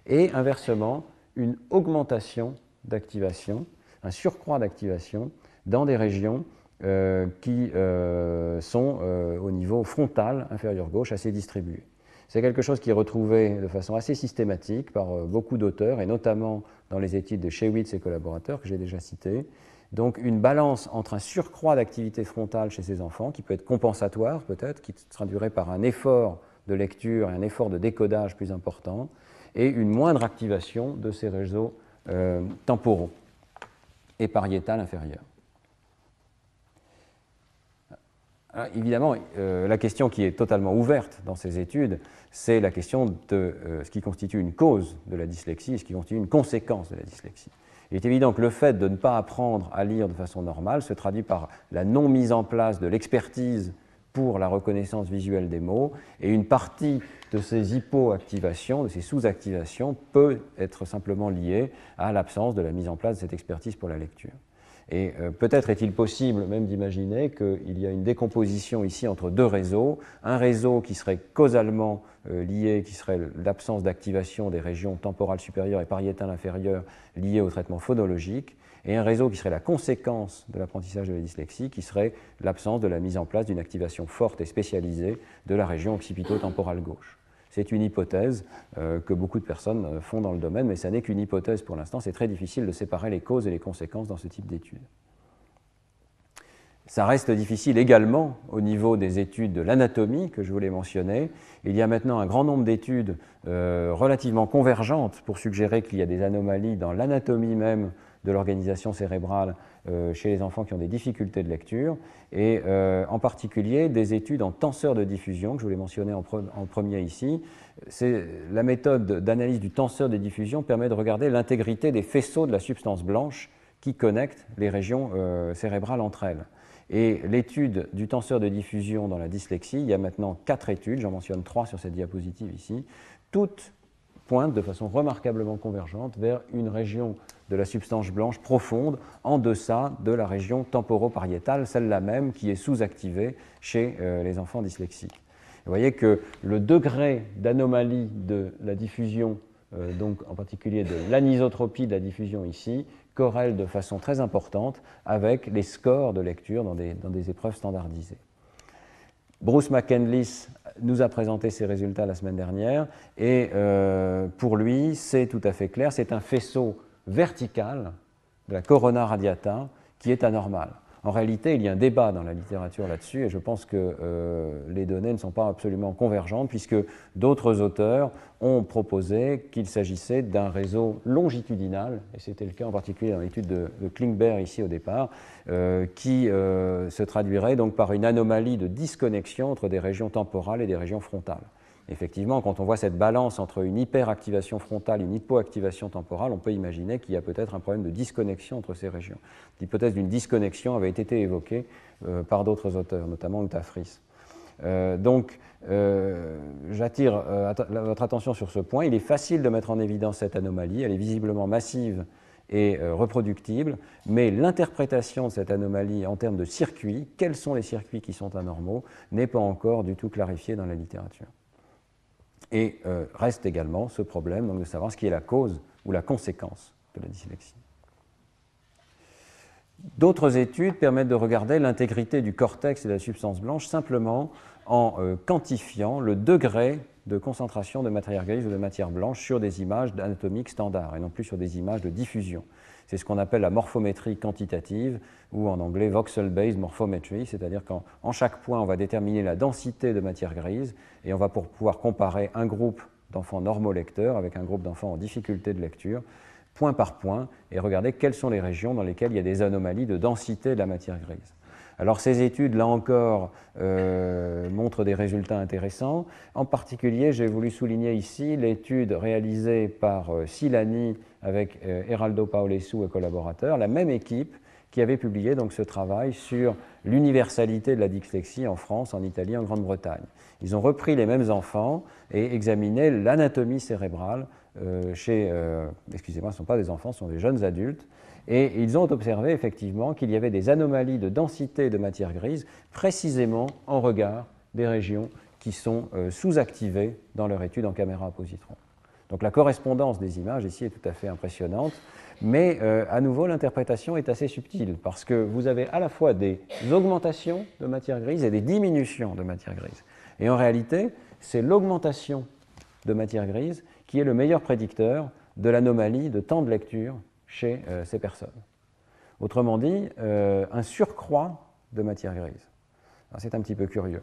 et inversement une augmentation d'activation, un surcroît d'activation dans des régions euh, qui euh, sont euh, au niveau frontal inférieur gauche assez distribuées. C'est quelque chose qui est retrouvé de façon assez systématique par beaucoup d'auteurs, et notamment dans les études de Shewitz et collaborateurs que j'ai déjà cités. Donc une balance entre un surcroît d'activité frontale chez ces enfants, qui peut être compensatoire peut-être, qui se traduirait par un effort de lecture et un effort de décodage plus important, et une moindre activation de ces réseaux temporaux et pariétal inférieur. Évidemment, euh, la question qui est totalement ouverte dans ces études, c'est la question de euh, ce qui constitue une cause de la dyslexie et ce qui constitue une conséquence de la dyslexie. Il est évident que le fait de ne pas apprendre à lire de façon normale se traduit par la non mise en place de l'expertise pour la reconnaissance visuelle des mots, et une partie de ces hypoactivations, de ces sous-activations, peut être simplement liée à l'absence de la mise en place de cette expertise pour la lecture. Et euh, peut-être est-il possible même d'imaginer qu'il y a une décomposition ici entre deux réseaux, un réseau qui serait causalement euh, lié, qui serait l'absence d'activation des régions temporales supérieures et pariétales inférieures liées au traitement phonologique, et un réseau qui serait la conséquence de l'apprentissage de la dyslexie, qui serait l'absence de la mise en place d'une activation forte et spécialisée de la région occipito-temporale gauche. C'est une hypothèse euh, que beaucoup de personnes euh, font dans le domaine, mais ça n'est qu'une hypothèse pour l'instant. C'est très difficile de séparer les causes et les conséquences dans ce type d'études. Ça reste difficile également au niveau des études de l'anatomie que je voulais mentionner. Il y a maintenant un grand nombre d'études euh, relativement convergentes pour suggérer qu'il y a des anomalies dans l'anatomie même de l'organisation cérébrale chez les enfants qui ont des difficultés de lecture, et euh, en particulier des études en tenseur de diffusion, que je voulais mentionner en, premier ici. La méthode d'analyse du tenseur de diffusion permet de regarder l'intégrité des faisceaux de la substance blanche qui connectent les régions euh, cérébrales entre elles. Et l'étude du tenseur de diffusion dans la dyslexie, il y a maintenant quatre études, j'en mentionne trois sur cette diapositive ici, toutes pointent de façon remarquablement convergente vers une région de la substance blanche profonde en deçà de la région temporopariétale, celle-là même qui est sous-activée chez euh, les enfants dyslexiques. Vous voyez que le degré d'anomalie de la diffusion, euh, donc en particulier de l'anisotropie de la diffusion ici, corrèle de façon très importante avec les scores de lecture dans des, dans des épreuves standardisées. Bruce McKenlis nous a présenté ses résultats la semaine dernière et euh, pour lui, c'est tout à fait clair, c'est un faisceau verticale de la corona radiata qui est anormale. En réalité, il y a un débat dans la littérature là-dessus et je pense que euh, les données ne sont pas absolument convergentes puisque d'autres auteurs ont proposé qu'il s'agissait d'un réseau longitudinal, et c'était le cas en particulier dans l'étude de, Klingberg ici au départ, euh, qui euh, se traduirait donc par une anomalie de disconnexion entre des régions temporales et des régions frontales. Effectivement, quand on voit cette balance entre une hyperactivation frontale et une hypoactivation temporale, on peut imaginer qu'il y a peut-être un problème de disconnexion entre ces régions. L'hypothèse d'une disconnexion avait été évoquée euh, par d'autres auteurs, notamment Utafris. Euh, donc, euh, j'attire votre attention sur ce point. Il est facile de mettre en évidence cette anomalie. Elle est visiblement massive et reproductible, mais l'interprétation de cette anomalie en termes de circuits, quels sont les circuits qui sont anormaux, n'est pas encore du tout clarifiée dans la littérature. Et euh, reste également ce problème de savoir ce qui est la cause ou la conséquence de la dyslexie. D'autres études permettent de regarder l'intégrité du cortex et de la substance blanche simplement en euh, quantifiant le degré de concentration de matière grise ou de matière blanche sur des images anatomiques standards et non plus sur des images de diffusion. C'est ce qu'on appelle la morphométrie quantitative ou en anglais voxel-based morphometry, c'est-à-dire qu'en chaque point, on va déterminer la densité de matière grise et on va pouvoir comparer un groupe d'enfants normolecteurs avec un groupe d'enfants en difficulté de lecture, point par point, et regarder quelles sont les régions dans lesquelles il y a des anomalies de densité de la matière grise. Alors ces études, là encore, euh, montrent des résultats intéressants. En particulier, j'ai voulu souligner ici l'étude réalisée par euh, Silani avec euh, Eraldo Paolessu et collaborateurs, la même équipe qui avait publié donc ce travail sur l'universalité de la dyslexie en France, en Italie, en Grande-Bretagne. Ils ont repris les mêmes enfants et examiné l'anatomie cérébrale chez, excusez-moi, ce ne sont pas des enfants, ce sont des jeunes adultes, et ils ont observé effectivement qu'il y avait des anomalies de densité de matière grise précisément en regard des régions qui sont euh, sous-activées dans leur étude en caméra à positron. Donc la correspondance des images ici est tout à fait impressionnante. Mais euh, à nouveau, l'interprétation est assez subtile parce que vous avez à la fois des augmentations de matière grise et des diminutions de matière grise. Et en réalité, c'est l'augmentation de matière grise qui est le meilleur prédicteur de l'anomalie de temps de lecture chez euh, ces personnes. Autrement dit, euh, un surcroît de matière grise. C'est un petit peu curieux.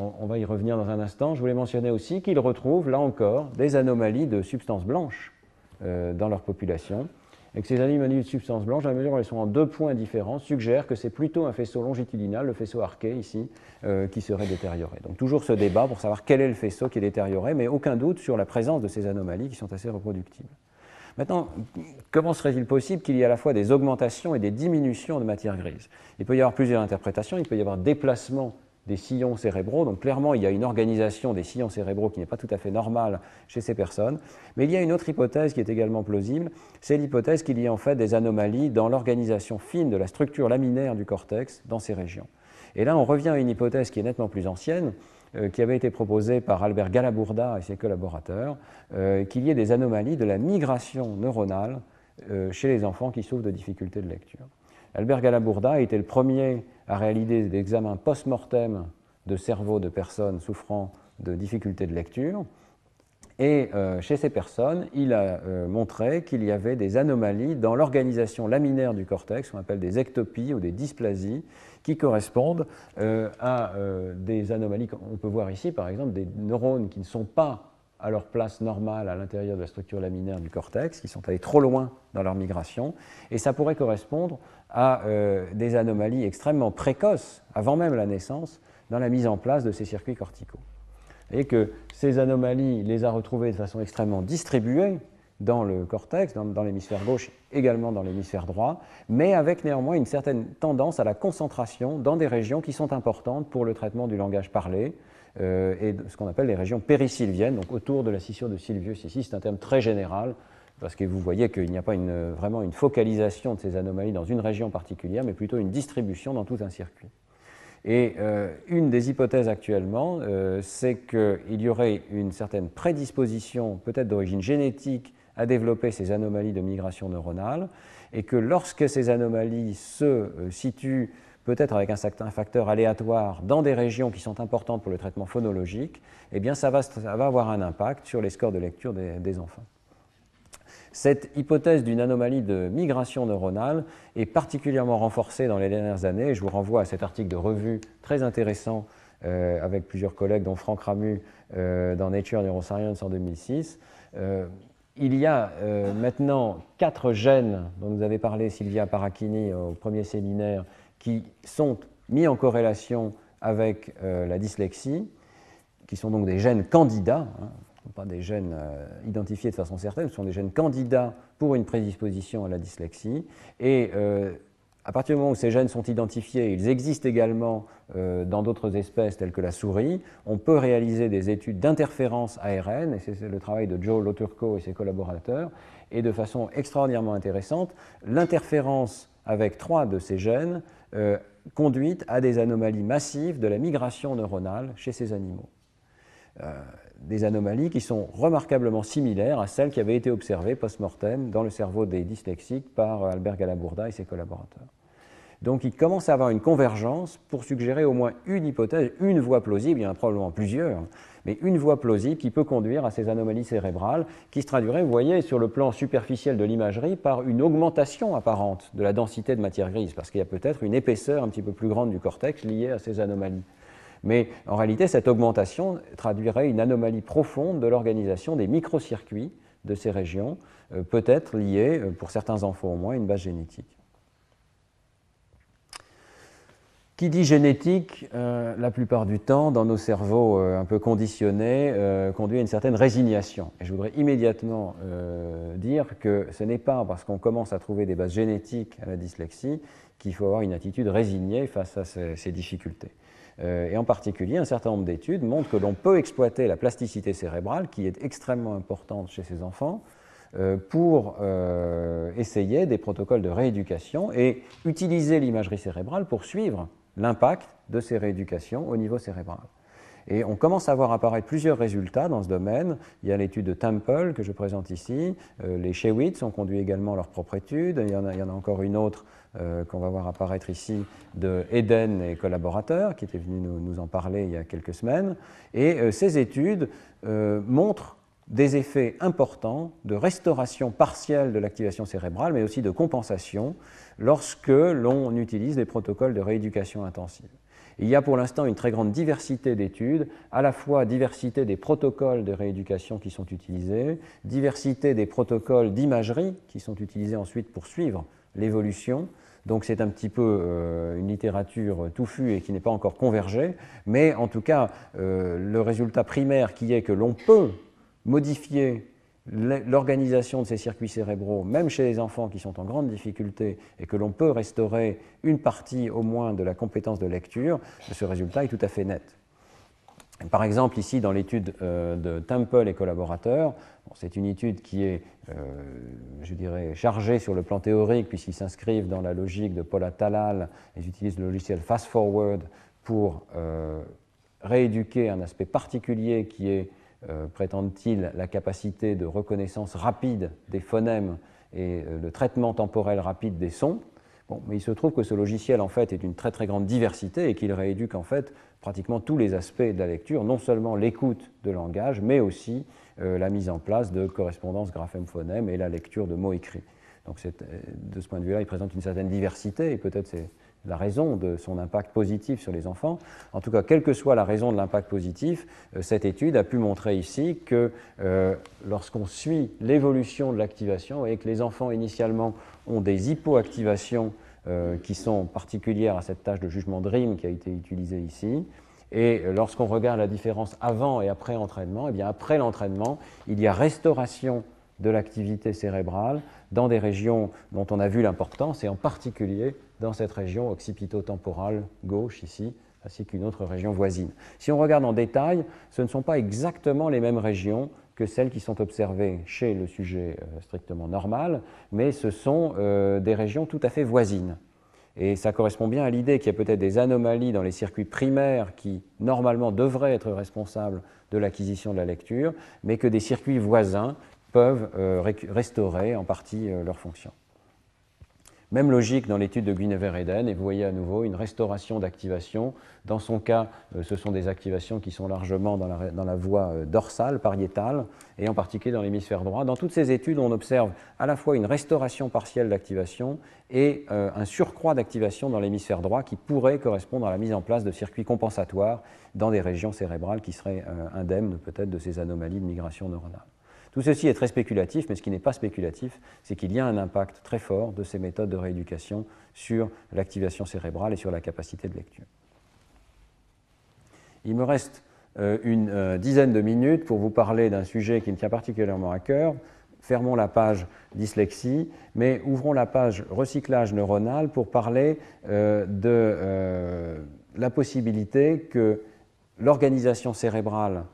On, va y revenir dans un instant. Je voulais mentionner aussi qu'ils retrouvent, là encore, des anomalies de substances blanches dans leur population et que ces anomalies de substances blanches, à mesure où elles sont en deux points différents, suggèrent que c'est plutôt un faisceau longitudinal, le faisceau arqué ici, euh, qui serait détérioré. Donc toujours ce débat pour savoir quel est le faisceau qui est détérioré, mais aucun doute sur la présence de ces anomalies qui sont assez reproductibles. Maintenant, comment serait-il possible qu'il y ait à la fois des augmentations et des diminutions de matière grise Il peut y avoir plusieurs interprétations, il peut y avoir déplacement des sillons cérébraux. Donc clairement, il y a une organisation des sillons cérébraux qui n'est pas tout à fait normale chez ces personnes. Mais il y a une autre hypothèse qui est également plausible, c'est l'hypothèse qu'il y ait en fait des anomalies dans l'organisation fine de la structure laminaire du cortex dans ces régions. Et là, on revient à une hypothèse qui est nettement plus ancienne, qui avait été proposée par Albert Galabourda et ses collaborateurs, euh, qu'il y ait des anomalies de la migration neuronale euh, chez les enfants qui souffrent de difficultés de lecture. Albert Galabourda a été le premier à réaliser des examens post-mortem de cerveau de personnes souffrant de difficultés de lecture. Et euh, chez ces personnes, il a euh, montré qu'il y avait des anomalies dans l'organisation laminaire du cortex, qu'on appelle des ectopies ou des dysplasies, qui correspondent euh, à des anomalies. On peut voir ici, par exemple, des neurones qui ne sont pas à leur place normale à l'intérieur de la structure laminaire du cortex, qui sont allés trop loin dans leur migration, et ça pourrait correspondre à euh, des anomalies extrêmement précoces, avant même la naissance, dans la mise en place de ces circuits corticaux. Et que ces anomalies, les a retrouvées de façon extrêmement distribuée dans le cortex, dans, l'hémisphère gauche, également dans l'hémisphère droit, mais avec néanmoins une certaine tendance à la concentration dans des régions qui sont importantes pour le traitement du langage parlé, euh, et ce qu'on appelle les régions périsylviennes, donc autour de la scission de Sylvius ici, c'est un terme très général, parce que vous voyez qu'il n'y a pas vraiment une focalisation de ces anomalies dans une région particulière, mais plutôt une distribution dans tout un circuit. Et euh, une des hypothèses actuellement, euh, c'est qu'il y aurait une certaine prédisposition, peut-être d'origine génétique, à développer ces anomalies de migration neuronale, et que lorsque ces anomalies se situent peut-être avec un certain facteur aléatoire dans des régions qui sont importantes pour le traitement phonologique, eh bien ça va, avoir un impact sur les scores de lecture des, enfants. Cette hypothèse d'une anomalie de migration neuronale est particulièrement renforcée dans les dernières années. Je vous renvoie à cet article de revue très intéressant euh, avec plusieurs collègues, dont Franck Ramu euh, dans Nature Neuroscience en 2006. Euh, il y a maintenant quatre gènes dont nous avait parlé Sylvia Paracchini au premier séminaire qui sont mis en corrélation avec euh, la dyslexie, qui sont donc des gènes candidats, hein, pas des gènes euh, identifiés de façon certaine, ce sont des gènes candidats pour une prédisposition à la dyslexie. Euh, à partir du moment où ces gènes sont identifiés, ils existent également dans d'autres espèces telles que la souris, on peut réaliser des études d'interférence ARN, et c'est le travail de Joe Loturco et ses collaborateurs, et de façon extraordinairement intéressante, l'interférence avec trois de ces gènes euh, conduite à des anomalies massives de la migration neuronale chez ces animaux. Euh, des anomalies qui sont remarquablement similaires à celles qui avaient été observées post-mortem dans le cerveau des dyslexiques par Albert Galabourda et ses collaborateurs. Donc il commence à avoir une convergence pour suggérer au moins une hypothèse, une voie plausible, il y en a probablement plusieurs, mais une voie plausible qui peut conduire à ces anomalies cérébrales qui se traduiraient, vous voyez, sur le plan superficiel de l'imagerie par une augmentation apparente de la densité de matière grise, parce qu'il y a peut-être une épaisseur un petit peu plus grande du cortex liée à ces anomalies. Mais en réalité, cette augmentation traduirait une anomalie profonde de l'organisation des microcircuits de ces régions, euh, peut-être liée, euh, pour certains enfants au moins, à une base génétique. Qui dit génétique, euh, la plupart du temps, dans nos cerveaux euh, un peu conditionnés, euh, conduit à une certaine résignation. Et je voudrais immédiatement dire que ce n'est pas parce qu'on commence à trouver des bases génétiques à la dyslexie qu'il faut avoir une attitude résignée face à ces, ces difficultés. et en particulier, un certain nombre d'études montrent que l'on peut exploiter la plasticité cérébrale, qui est extrêmement importante chez ces enfants, pour essayer des protocoles de rééducation et utiliser l'imagerie cérébrale pour suivre l'impact de ces rééducations au niveau cérébral. Et on commence à voir apparaître plusieurs résultats dans ce domaine. Il y a l'étude de Temple que je présente ici. Euh, les Shewitz ont conduit également leur propre étude. Il y en a, encore une autre euh, qu'on va voir apparaître ici de Eden et collaborateurs qui étaient venus nous, nous, en parler il y a quelques semaines. Et euh, ces études montrent des effets importants de restauration partielle de l'activation cérébrale, mais aussi de compensation lorsque l'on utilise les protocoles de rééducation intensive. Il y a pour l'instant une très grande diversité d'études, à la fois diversité des protocoles de rééducation qui sont utilisés, diversité des protocoles d'imagerie qui sont utilisés ensuite pour suivre l'évolution. Donc c'est un petit peu euh, une littérature touffue et qui n'est pas encore convergée, mais en tout cas, euh, le résultat primaire qui est que l'on peut modifier l'organisation de ces circuits cérébraux, même chez les enfants qui sont en grande difficulté, et que l'on peut restaurer une partie au moins de la compétence de lecture, ce résultat est tout à fait net. Par exemple, ici, dans l'étude euh, de Temple et collaborateurs, c'est une étude qui est, euh, je dirais, chargée sur le plan théorique, puisqu'ils s'inscrivent dans la logique de Paula Talal, ils utilisent le logiciel Fast Forward pour euh, rééduquer un aspect particulier qui est euh, prétendent-ils, la capacité de reconnaissance rapide des phonèmes et euh, le traitement temporel rapide des sons? Bon, mais il se trouve que ce logiciel en fait est d'une très très grande diversité et qu'il rééduque en fait pratiquement tous les aspects de la lecture, non seulement l'écoute de langage, mais aussi euh, la mise en place de correspondance graphème-phonème et la lecture de mots écrits. Donc de ce point de vue-là, il présente une certaine diversité et peut-être c'est la raison de son impact positif sur les enfants. En tout cas, quelle que soit la raison de l'impact positif, euh, cette étude a pu montrer ici que euh, lorsqu'on suit l'évolution de l'activation, et que les enfants initialement ont des hypoactivations euh, qui sont particulières à cette tâche de jugement de qui a été utilisée ici, et lorsqu'on regarde la différence avant et après entraînement, et eh bien après l'entraînement, il y a restauration de l'activité cérébrale dans des régions dont on a vu l'importance, et en particulier dans cette région occipito-temporale gauche ici, ainsi qu'une autre région voisine. Si on regarde en détail, ce ne sont pas exactement les mêmes régions que celles qui sont observées chez le sujet euh, strictement normal, mais ce sont euh, des régions tout à fait voisines. Et ça correspond bien à l'idée qu'il y a peut-être des anomalies dans les circuits primaires qui, normalement, devraient être responsables de l'acquisition de la lecture, mais que des circuits voisins peuvent euh, restaurer en partie leur fonction. Même logique dans l'étude de Guinevere-Eden, et vous voyez à nouveau une restauration d'activation. Dans son cas, euh, ce sont des activations qui sont largement dans la, voie euh, dorsale, pariétale, et en particulier dans l'hémisphère droit. Dans toutes ces études, on observe à la fois une restauration partielle d'activation et euh, un surcroît d'activation dans l'hémisphère droit qui pourrait correspondre à la mise en place de circuits compensatoires dans des régions cérébrales qui seraient indemnes peut-être de ces anomalies de migration neuronale. Tout ceci est très spéculatif, mais ce qui n'est pas spéculatif, c'est qu'il y a un impact très fort de ces méthodes de rééducation sur l'activation cérébrale et sur la capacité de lecture. Il me reste euh, une euh, dizaine de minutes pour vous parler d'un sujet qui me tient particulièrement à cœur. Fermons la page dyslexie, mais ouvrons la page recyclage neuronal pour parler euh, de la possibilité que l'organisation cérébrale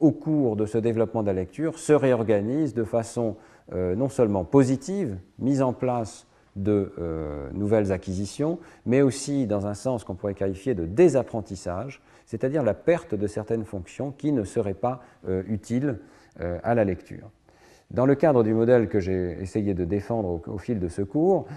au cours de ce développement de la lecture, se réorganise de façon euh, non seulement positive, mise en place de euh, nouvelles acquisitions, mais aussi dans un sens qu'on pourrait qualifier de désapprentissage, c'est-à-dire la perte de certaines fonctions qui ne seraient pas euh, utiles à la lecture. Dans le cadre du modèle que j'ai essayé de défendre au, fil de ce cours,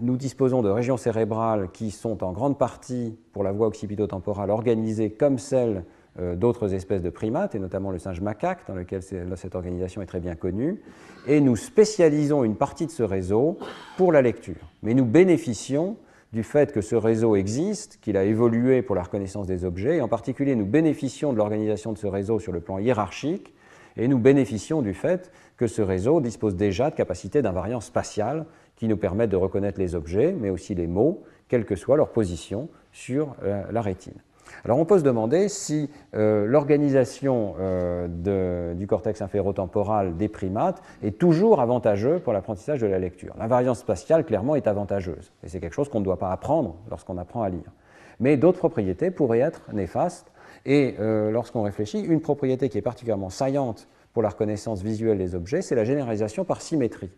nous disposons de régions cérébrales qui sont en grande partie, pour la voie occipito-temporale, organisées comme celles d'autres espèces de primates, et notamment le singe macaque, dans lequel cette organisation est très bien connue, et nous spécialisons une partie de ce réseau pour la lecture. Mais nous bénéficions du fait que ce réseau existe, qu'il a évolué pour la reconnaissance des objets, et en particulier nous bénéficions de l'organisation de ce réseau sur le plan hiérarchique, et nous bénéficions du fait que ce réseau dispose déjà de capacités d'invariance spatiale qui nous permettent de reconnaître les objets, mais aussi les mots, quelle que soit leur position sur euh, la rétine. Alors on peut se demander si euh, l'organisation euh, du cortex inférotemporal des primates est toujours avantageuse pour l'apprentissage de la lecture. L'invariance spatiale, clairement, est avantageuse, et c'est quelque chose qu'on ne doit pas apprendre lorsqu'on apprend à lire. Mais d'autres propriétés pourraient être néfastes, et euh, lorsqu'on réfléchit, une propriété qui est particulièrement saillante pour la reconnaissance visuelle des objets, c'est la généralisation par symétrie.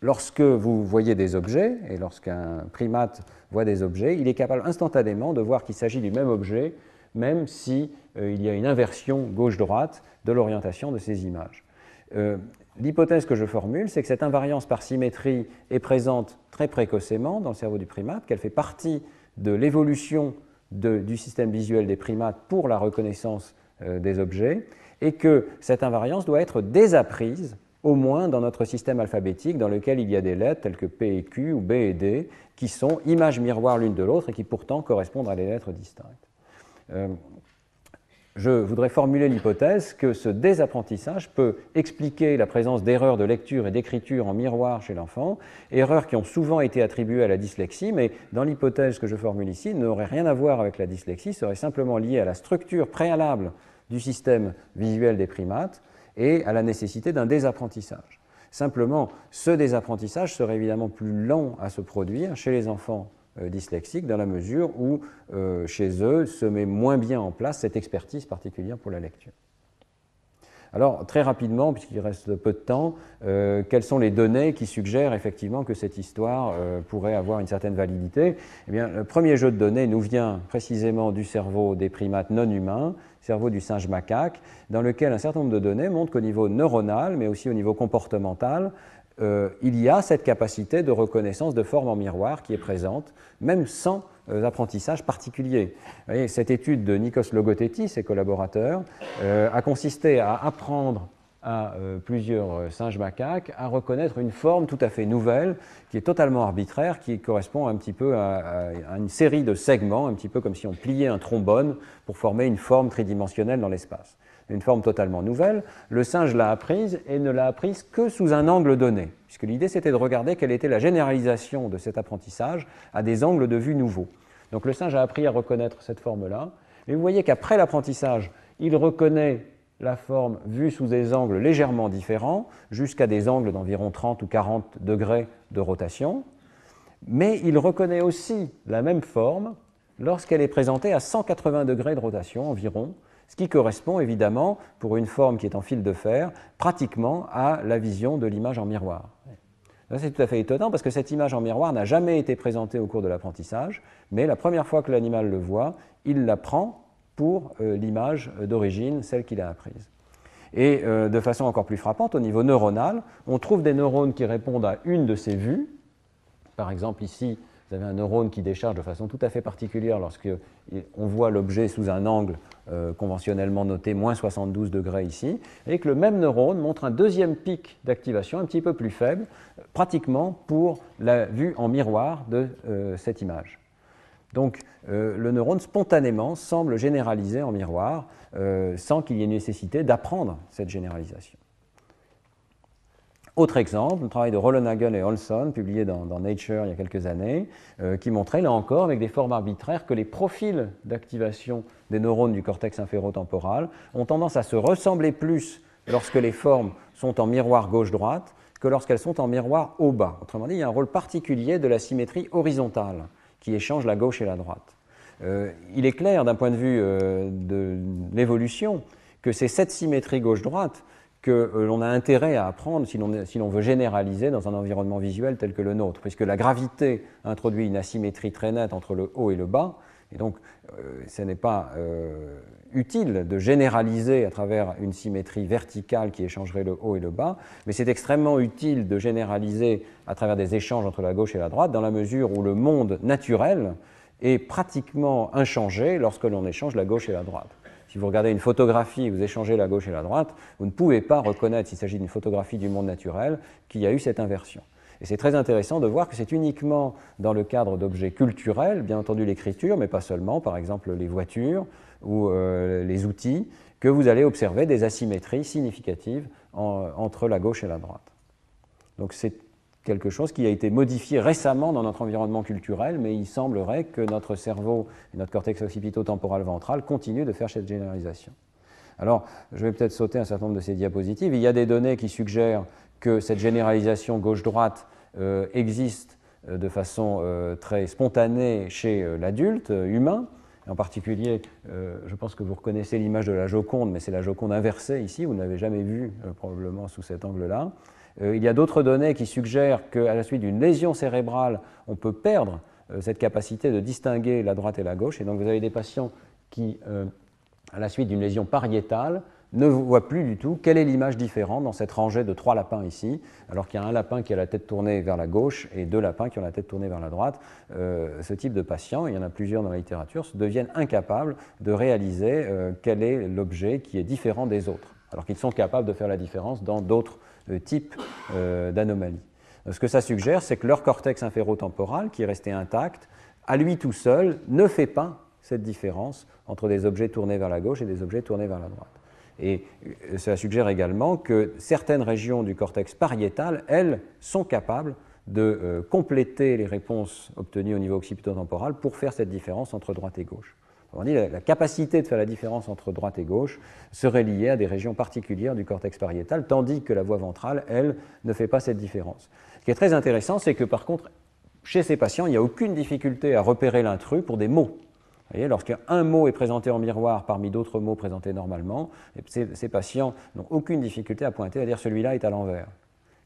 Lorsque vous voyez des objets, et lorsqu'un primate voit des objets, il est capable instantanément de voir qu'il s'agit du même objet, même s'il si, y a une inversion gauche-droite de l'orientation de ces images. L'hypothèse que je formule, c'est que cette invariance par symétrie est présente très précocement dans le cerveau du primate, qu'elle fait partie de l'évolution du système visuel des primates pour la reconnaissance euh, des objets, et que cette invariance doit être désapprise, au moins dans notre système alphabétique, dans lequel il y a des lettres telles que P et Q ou B et D, qui sont images miroirs l'une de l'autre et qui pourtant correspondent à des lettres distinctes. Euh, je voudrais formuler l'hypothèse que ce désapprentissage peut expliquer la présence d'erreurs de lecture et d'écriture en miroir chez l'enfant, erreurs qui ont souvent été attribuées à la dyslexie, mais dans l'hypothèse que je formule ici, n'aurait rien à voir avec la dyslexie, serait simplement liée à la structure préalable du système visuel des primates et à la nécessité d'un désapprentissage. Simplement, ce désapprentissage serait évidemment plus lent à se produire chez les enfants euh, dyslexiques dans la mesure où euh, chez eux se met moins bien en place cette expertise particulière pour la lecture. Alors, très rapidement, puisqu'il reste peu de temps, euh, quelles sont les données qui suggèrent effectivement que cette histoire pourrait avoir une certaine validité? Eh bien, le premier jeu de données nous vient précisément du cerveau des primates non humains, cerveau du singe macaque, dans lequel un certain nombre de données montrent qu'au niveau neuronal, mais aussi au niveau comportemental, euh, il y a cette capacité de reconnaissance de forme en miroir qui est présente, même sans euh, apprentissage particulier. cette étude de Nikos Logothetis et ses collaborateurs euh, a consisté à apprendre à plusieurs singes macaques à reconnaître une forme tout à fait nouvelle, qui est totalement arbitraire, qui correspond un petit peu à, à une série de segments, un petit peu comme si on pliait un trombone pour former une forme tridimensionnelle dans l'espace une forme totalement nouvelle. Le singe l'a apprise et ne l'a apprise que sous un angle donné, puisque l'idée c'était de regarder quelle était la généralisation de cet apprentissage à des angles de vue nouveaux. Donc le singe a appris à reconnaître cette forme-là, mais vous voyez qu'après l'apprentissage, il reconnaît la forme vue sous des angles légèrement différents, jusqu'à des angles d'environ 30 ou 40 degrés de rotation, mais il reconnaît aussi la même forme lorsqu'elle est présentée à 180 degrés de rotation environ, ce qui correspond évidemment, pour une forme qui est en fil de fer, pratiquement à la vision de l'image en miroir. C'est tout à fait étonnant parce que cette image en miroir n'a jamais été présentée au cours de l'apprentissage, mais la première fois que l'animal le voit, il la prend pour euh, l'image d'origine, celle qu'il a apprise. Et euh, de façon encore plus frappante, au niveau neuronal, on trouve des neurones qui répondent à une de ces vues. Par exemple, ici, vous avez un neurone qui décharge de façon tout à fait particulière lorsque on voit l'objet sous un angle euh, conventionnellement noté moins 72 degrés ici, et que le même neurone montre un deuxième pic d'activation un petit peu plus faible, pratiquement pour la vue en miroir de cette image. Donc euh, le neurone spontanément semble généraliser en miroir sans qu'il y ait nécessité d'apprendre cette généralisation. Autre exemple, le travail de Rollenagel et Olson, publié dans, Nature il y a quelques années, euh, qui montrait là encore avec des formes arbitraires que les profils d'activation des neurones du cortex inférotemporal ont tendance à se ressembler plus lorsque les formes sont en miroir gauche-droite que lorsqu'elles sont en miroir haut-bas. Autrement dit, il y a un rôle particulier de la symétrie horizontale qui échange la gauche et la droite. Euh, il est clair d'un point de vue euh, de l'évolution que c'est cette symétrie gauche-droite que euh, l'on a intérêt à apprendre si l'on veut généraliser dans un environnement visuel tel que le nôtre, puisque la gravité introduit une asymétrie très nette entre le haut et le bas, et donc ce n'est pas utile de généraliser à travers une symétrie verticale qui échangerait le haut et le bas, mais c'est extrêmement utile de généraliser à travers des échanges entre la gauche et la droite, dans la mesure où le monde naturel est pratiquement inchangé lorsque l'on échange la gauche et la droite. Si vous regardez une photographie vous échangez la gauche et la droite, vous ne pouvez pas reconnaître, s'il s'agit d'une photographie du monde naturel, qu'il y a eu cette inversion. Et c'est très intéressant de voir que c'est uniquement dans le cadre d'objets culturels, bien entendu l'écriture, mais pas seulement, par exemple les voitures ou euh, les outils, que vous allez observer des asymétries significatives entre la gauche et la droite. Donc c'est quelque chose qui a été modifié récemment dans notre environnement culturel, mais il semblerait que notre cerveau et notre cortex occipito-temporal ventral continuent de faire cette généralisation. Alors, je vais peut-être sauter un certain nombre de ces diapositives. Il y a des données qui suggèrent que cette généralisation gauche-droite euh, existe euh, de façon très spontanée chez l'adulte humain, En particulier, euh, je pense que vous reconnaissez l'image de la Joconde, mais c'est la Joconde inversée ici, vous n'avez jamais vu euh, probablement sous cet angle-là. il y a d'autres données qui suggèrent qu'à la suite d'une lésion cérébrale, on peut perdre cette capacité de distinguer la droite et la gauche. Et donc vous avez des patients qui, à la suite d'une lésion pariétale, ne voit plus du tout quelle est l'image différente dans cette rangée de trois lapins ici, alors qu'il y a un lapin qui a la tête tournée vers la gauche et deux lapins qui ont la tête tournée vers la droite. Euh, ce type de patients, il y en a plusieurs dans la littérature, deviennent incapables de réaliser euh, quel est l'objet qui est différent des autres, alors qu'ils sont capables de faire la différence dans d'autres euh, types d'anomalies. Ce que ça suggère, c'est que leur cortex inférotemporal, qui est resté intact, à lui tout seul, ne fait pas cette différence entre des objets tournés vers la gauche et des objets tournés vers la droite. Et euh, cela suggère également que certaines régions du cortex pariétal, elles, sont capables de euh, compléter les réponses obtenues au niveau occipitotemporal pour faire cette différence entre droite et gauche. Dit la, la capacité de faire la différence entre droite et gauche serait liée à des régions particulières du cortex pariétal, tandis que la voie ventrale, elle, ne fait pas cette différence. Ce qui est très intéressant, c'est que par contre, chez ces patients, il n'y a aucune difficulté à repérer l'intrus pour des mots lorsqu'un mot est présenté en miroir parmi d'autres mots présentés normalement, ces, patients n'ont aucune difficulté à pointer, à dire celui-là est à l'envers,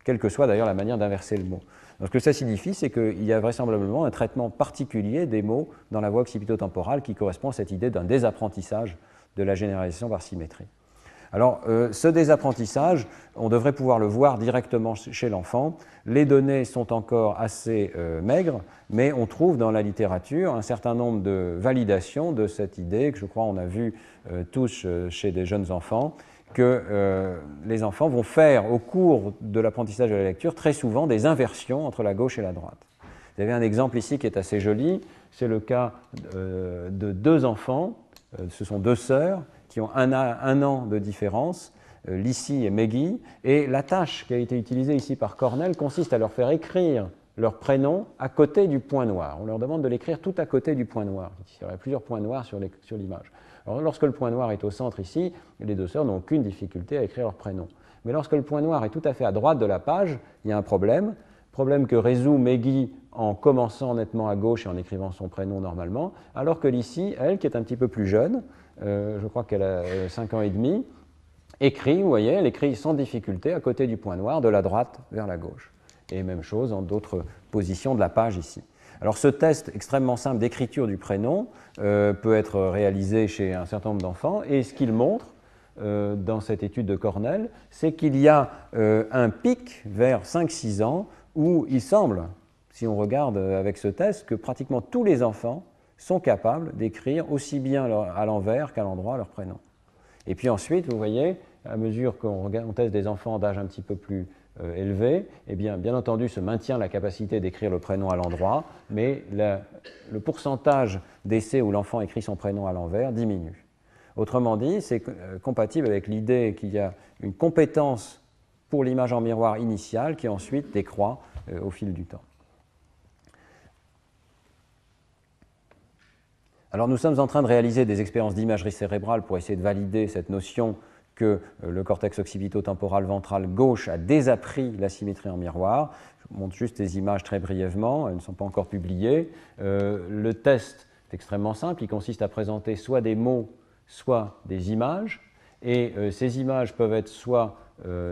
quelle que soit d'ailleurs la manière d'inverser le mot. Ce que ça signifie, c'est qu'il y a vraisemblablement un traitement particulier des mots dans la voie occipitotemporale qui correspond à cette idée d'un désapprentissage de la généralisation par symétrie. Alors, euh, ce désaprentissage, on devrait pouvoir le voir directement chez l'enfant. Les données sont encore assez euh, maigres, mais on trouve dans la littérature un certain nombre de validations de cette idée que je crois on a vu euh, tous chez des jeunes enfants, que les enfants vont faire au cours de l'apprentissage de la lecture très souvent des inversions entre la gauche et la droite. Vous avez un exemple ici qui est assez joli, c'est le cas de deux enfants, ce sont deux sœurs, qui ont un, an de différence, euh, Lissy et Meggy, et la tâche qui a été utilisée ici par Cornell consiste à leur faire écrire leur prénom à côté du point noir. On leur demande de l'écrire tout à côté du point noir. Il y aurait plusieurs points noirs sur l'image. Lorsque le point noir est au centre ici, les deux sœurs n'ont aucune difficulté à écrire leur prénom. Mais lorsque le point noir est tout à fait à droite de la page, il y a un problème. Problème que résout Meggy en commençant nettement à gauche et en écrivant son prénom normalement, alors que Lissy, elle, qui est un petit peu plus jeune, je crois qu'elle a 5 euh, ans et demi, écrit, vous voyez, elle écrit sans difficulté à côté du point noir, de la droite vers la gauche. Et même chose en d'autres positions de la page ici. Alors ce test extrêmement simple d'écriture du prénom euh, peut être réalisé chez un certain nombre d'enfants et ce qu'il montre dans cette étude de Cornell, c'est qu'il y a un pic vers 5-6 ans où il semble, si on regarde avec ce test, que pratiquement tous les enfants sont capables d'écrire aussi bien à l'envers qu'à l'endroit leur prénom. Et puis ensuite, vous voyez, à mesure qu'on teste des enfants d'âge un petit peu plus euh, élevé, eh bien, bien entendu, se maintient la capacité d'écrire le prénom à l'endroit, mais le pourcentage d'essais où l'enfant écrit son prénom à l'envers diminue. Autrement dit, c'est euh, compatible avec l'idée qu'il y a une compétence pour l'image en miroir initiale qui ensuite décroît euh, au fil du temps. Alors nous sommes en train de réaliser des expériences d'imagerie cérébrale pour essayer de valider cette notion que euh, le cortex occipito-temporal ventral gauche a désappris la symétrie en miroir. Je vous montre juste les images très brièvement, elles ne sont pas encore publiées. Euh, le test est extrêmement simple, il consiste à présenter soit des mots, soit des images. Et euh, ces images peuvent être soit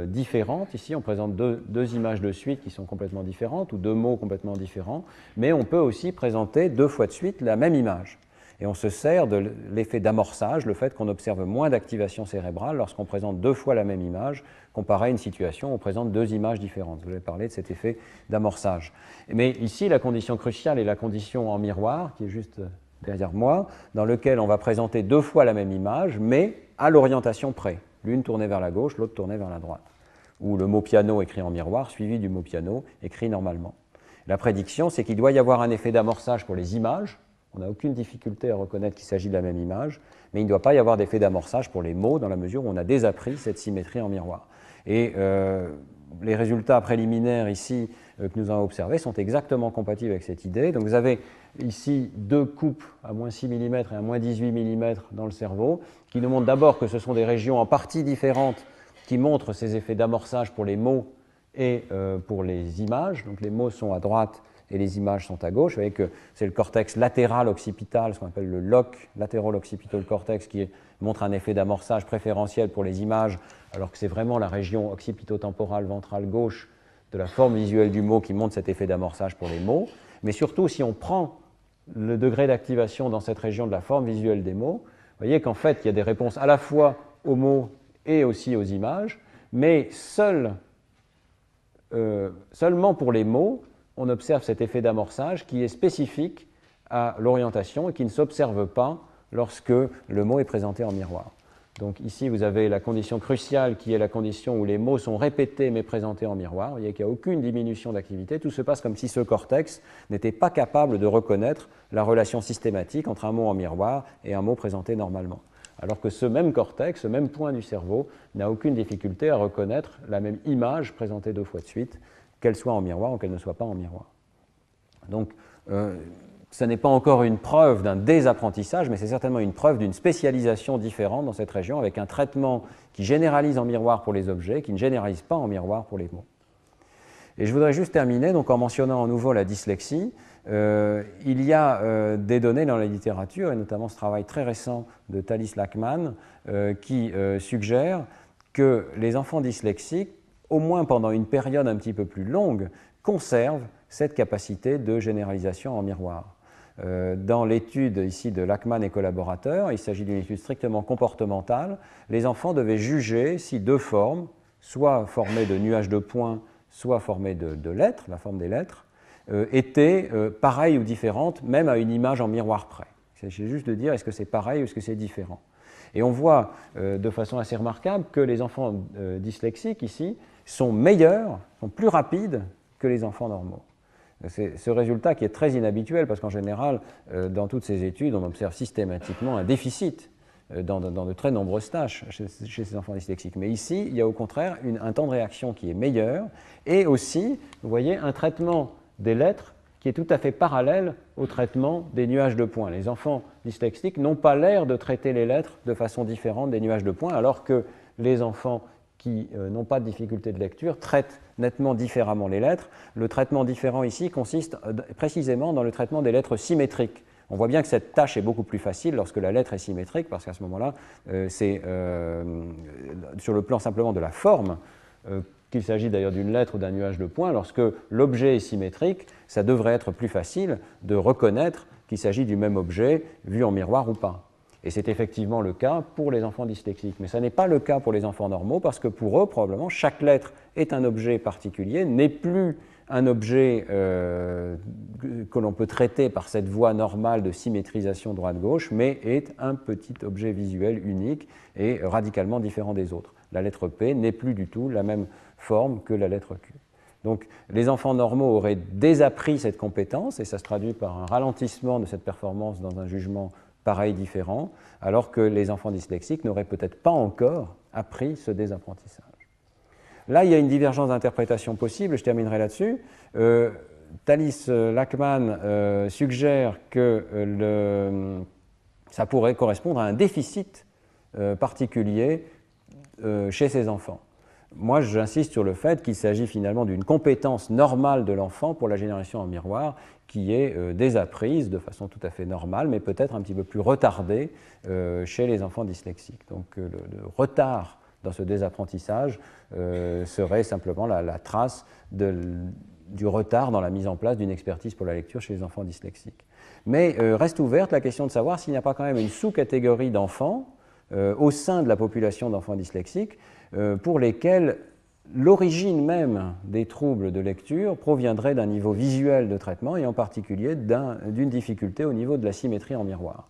différentes, ici on présente deux, deux, images de suite qui sont complètement différentes, ou deux mots complètement différents, mais on peut aussi présenter deux fois de suite la même image. Et on se sert de l'effet d'amorçage, le fait qu'on observe moins d'activation cérébrale lorsqu'on présente deux fois la même image, comparé à une situation où on présente deux images différentes. Vous avez parlé de cet effet d'amorçage. Mais ici, la condition cruciale est la condition en miroir, qui est juste derrière moi, dans lequel on va présenter deux fois la même image, mais à l'orientation près. L'une tournée vers la gauche, l'autre tournée vers la droite. Ou le mot piano écrit en miroir, suivi du mot piano écrit normalement. La prédiction, c'est qu'il doit y avoir un effet d'amorçage pour les images, on n'a aucune difficulté à reconnaître qu'il s'agit de la même image, mais il ne doit pas y avoir d'effet d'amorçage pour les mots dans la mesure où on a désappris cette symétrie en miroir. Et euh, les résultats préliminaires ici euh, que nous avons observés sont exactement compatibles avec cette idée. Donc vous avez ici deux coupes à moins 6 mm et à moins 18 mm dans le cerveau, qui nous montrent d'abord que ce sont des régions en partie différentes qui montrent ces effets d'amorçage pour les mots et euh, pour les images. Donc les mots sont à droite et les images sont à gauche. Vous voyez que c'est le cortex latéral occipital, ce qu'on appelle le LOC, lateral occipital cortex, qui montre un effet d'amorçage préférentiel pour les images, alors que c'est vraiment la région occipitotemporale ventrale gauche de la forme visuelle du mot qui montre cet effet d'amorçage pour les mots. Mais surtout, si on prend le degré d'activation dans cette région de la forme visuelle des mots, vous voyez qu'en fait, il y a des réponses à la fois aux mots et aussi aux images, mais seul, euh, seulement pour les mots, on observe cet effet d'amorçage qui est spécifique à l'orientation et qui ne s'observe pas lorsque le mot est présenté en miroir. Donc ici, vous avez la condition cruciale qui est la condition où les mots sont répétés mais présentés en miroir. Vous voyez qu'il n'y a aucune diminution d'activité. Tout se passe comme si ce cortex n'était pas capable de reconnaître la relation systématique entre un mot en miroir et un mot présenté normalement. Alors que ce même cortex, ce même point du cerveau, n'a aucune difficulté à reconnaître la même image présentée deux fois de suite, qu'elle soit en miroir ou qu'elle ne soit pas en miroir. Donc, euh, ce n'est pas encore une preuve d'un désapprentissage, mais c'est certainement une preuve d'une spécialisation différente dans cette région, avec un traitement qui généralise en miroir pour les objets, qui ne généralise pas en miroir pour les mots. Et je voudrais juste terminer donc, en mentionnant à nouveau la dyslexie. Euh, il y a euh, des données dans la littérature, et notamment ce travail très récent de Thalys Lachman, euh, qui suggère que les enfants dyslexiques, au moins pendant une période un petit peu plus longue, conservent cette capacité de généralisation en miroir. Euh, dans l'étude ici de Lachman et collaborateurs, il s'agit d'une étude strictement comportementale, les enfants devaient juger si deux formes, soit formées de nuages de points, soit formées de, lettres, la forme des lettres, euh, étaient euh, pareilles ou différentes, même à une image en miroir près. Il s'agit juste de dire est-ce que c'est pareil ou est-ce que c'est différent? Et on voit de façon assez remarquable que les enfants dyslexiques ici sont meilleurs, sont plus rapides que les enfants normaux. C'est ce résultat qui est très inhabituel parce qu'en général, euh, dans toutes ces études, on observe systématiquement un déficit euh, dans, de très nombreuses tâches chez, ces enfants dyslexiques. Mais ici, il y a au contraire un temps de réaction qui est meilleur et aussi, vous voyez, un traitement des lettres qui est tout à fait parallèle au traitement des nuages de points. Les enfants dyslexiques n'ont pas l'air de traiter les lettres de façon différente des nuages de points, alors que les enfants qui euh, n'ont pas de difficulté de lecture traitent nettement différemment les lettres. Le traitement différent ici consiste euh, précisément dans le traitement des lettres symétriques. On voit bien que cette tâche est beaucoup plus facile lorsque la lettre est symétrique, parce qu'à ce moment-là, euh, c'est sur le plan simplement de la forme, qu'il s'agit d'ailleurs d'une lettre ou d'un nuage de points, lorsque l'objet est symétrique, ça devrait être plus facile de reconnaître qu'il s'agit du même objet vu en miroir ou pas. Et c'est effectivement le cas pour les enfants dyslexiques. Mais ce n'est pas le cas pour les enfants normaux parce que pour eux, probablement, chaque lettre est un objet particulier, n'est plus un objet euh, que l'on peut traiter par cette voie normale de symétrisation droite-gauche, mais est un petit objet visuel unique et radicalement différent des autres. La lettre P n'est plus du tout la même forme que la lettre Q. Donc les enfants normaux auraient désappris cette compétence et ça se traduit par un ralentissement de cette performance dans un jugement pareil, différent, alors que les enfants dyslexiques n'auraient peut-être pas encore appris ce désapprentissage. Là, il y a une divergence d'interprétation possible, je terminerai là-dessus. Euh, Thalys euh, Lachman euh, suggère que le, ça pourrait correspondre à un déficit particulier chez ces enfants. Moi, j'insiste sur le fait qu'il s'agit finalement d'une compétence normale de l'enfant pour la génération en miroir qui est euh, désapprise de façon tout à fait normale, mais peut-être un petit peu plus retardée euh, chez les enfants dyslexiques. Donc euh, le, retard dans ce désapprentissage serait simplement la, trace du retard dans la mise en place d'une expertise pour la lecture chez les enfants dyslexiques. Mais reste ouverte la question de savoir s'il n'y a pas quand même une sous-catégorie d'enfants au sein de la population d'enfants dyslexiques pour lesquels l'origine même des troubles de lecture proviendrait d'un niveau visuel de traitement et en particulier d'une difficulté au niveau de la symétrie en miroir.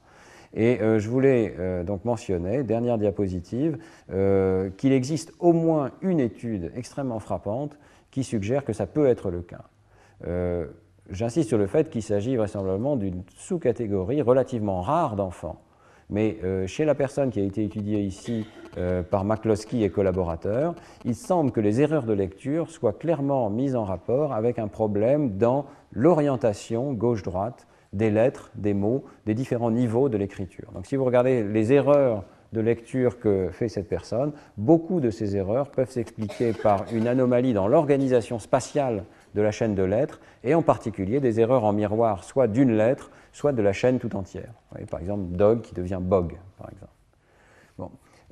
Et euh, je voulais euh, donc mentionner, dernière diapositive, euh, qu'il existe au moins une étude extrêmement frappante qui suggère que ça peut être le cas. J'insiste sur le fait qu'il s'agit vraisemblablement d'une sous-catégorie relativement rare d'enfants mais euh, chez la personne qui a été étudiée ici euh, par McCloskey et collaborateurs, il semble que les erreurs de lecture soient clairement mises en rapport avec un problème dans l'orientation gauche-droite des lettres, des mots, des différents niveaux de l'écriture. Donc si vous regardez les erreurs de lecture que fait cette personne, beaucoup de ces erreurs peuvent s'expliquer par une anomalie dans l'organisation spatiale de la chaîne de lettres, et en particulier des erreurs en miroir, soit d'une lettre, soit de la chaîne tout entière. par exemple, dog qui devient bog, par exemple.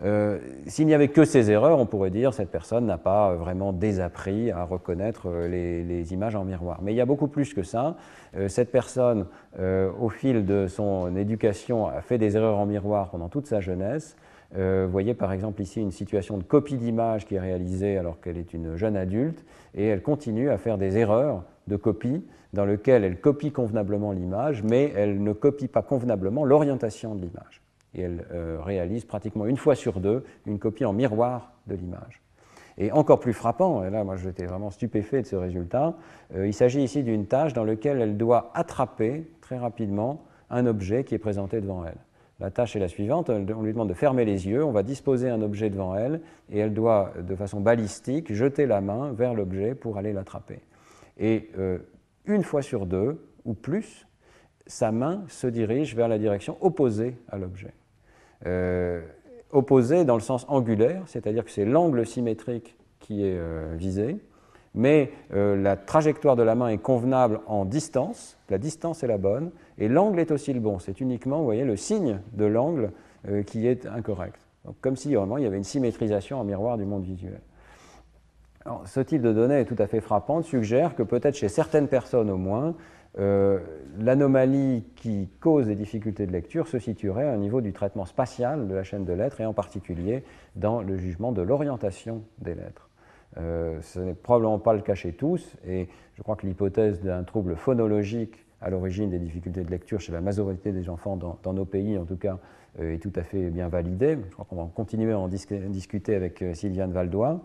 Euh, s'il n'y avait que ces erreurs, on pourrait dire cette personne n'a pas vraiment désappris à reconnaître euh, les, images en miroir. Mais il y a beaucoup plus que ça. Euh, cette personne, au fil de son éducation, a fait des erreurs en miroir pendant toute sa jeunesse. vous voyez par exemple ici une situation de copie d'image qui est réalisée alors qu'elle est une jeune adulte, et elle continue à faire des erreurs de copie dans lesquelles elle copie convenablement l'image, mais elle ne copie pas convenablement l'orientation de l'image et elle euh, réalise pratiquement une fois sur deux une copie en miroir de l'image. Et encore plus frappant, et là moi j'étais vraiment stupéfait de ce résultat, euh, il s'agit ici d'une tâche dans laquelle elle doit attraper très rapidement un objet qui est présenté devant elle. La tâche est la suivante, on lui demande de fermer les yeux, on va disposer un objet devant elle et elle doit de façon balistique jeter la main vers l'objet pour aller l'attraper. Et euh, une fois sur deux, ou plus, sa main se dirige vers la direction opposée à l'objet. Euh, opposé dans le sens angulaire, c'est-à-dire que c'est l'angle symétrique qui est euh, visé, mais euh, la trajectoire de la main est convenable en distance, la distance est la bonne, et l'angle est aussi le bon. C'est uniquement, voyez, le signe de l'angle qui est incorrect. Comme si vraiment il y avait une symétrisation en miroir du monde visuel. Ce type de données est tout à fait frappante, suggère que peut-être chez certaines personnes au moins, euh, l'anomalie qui cause des difficultés de lecture se situerait au niveau du traitement spatial de la chaîne de lettres et en particulier dans le jugement de l'orientation des lettres. Euh, ce n'est probablement pas le cas chez tous et je crois que l'hypothèse d'un trouble phonologique à l'origine des difficultés de lecture chez la majorité des enfants dans, nos pays en tout cas euh, est tout à fait bien validée. Je crois qu'on va continuer à en discuter avec Sylviane Valdois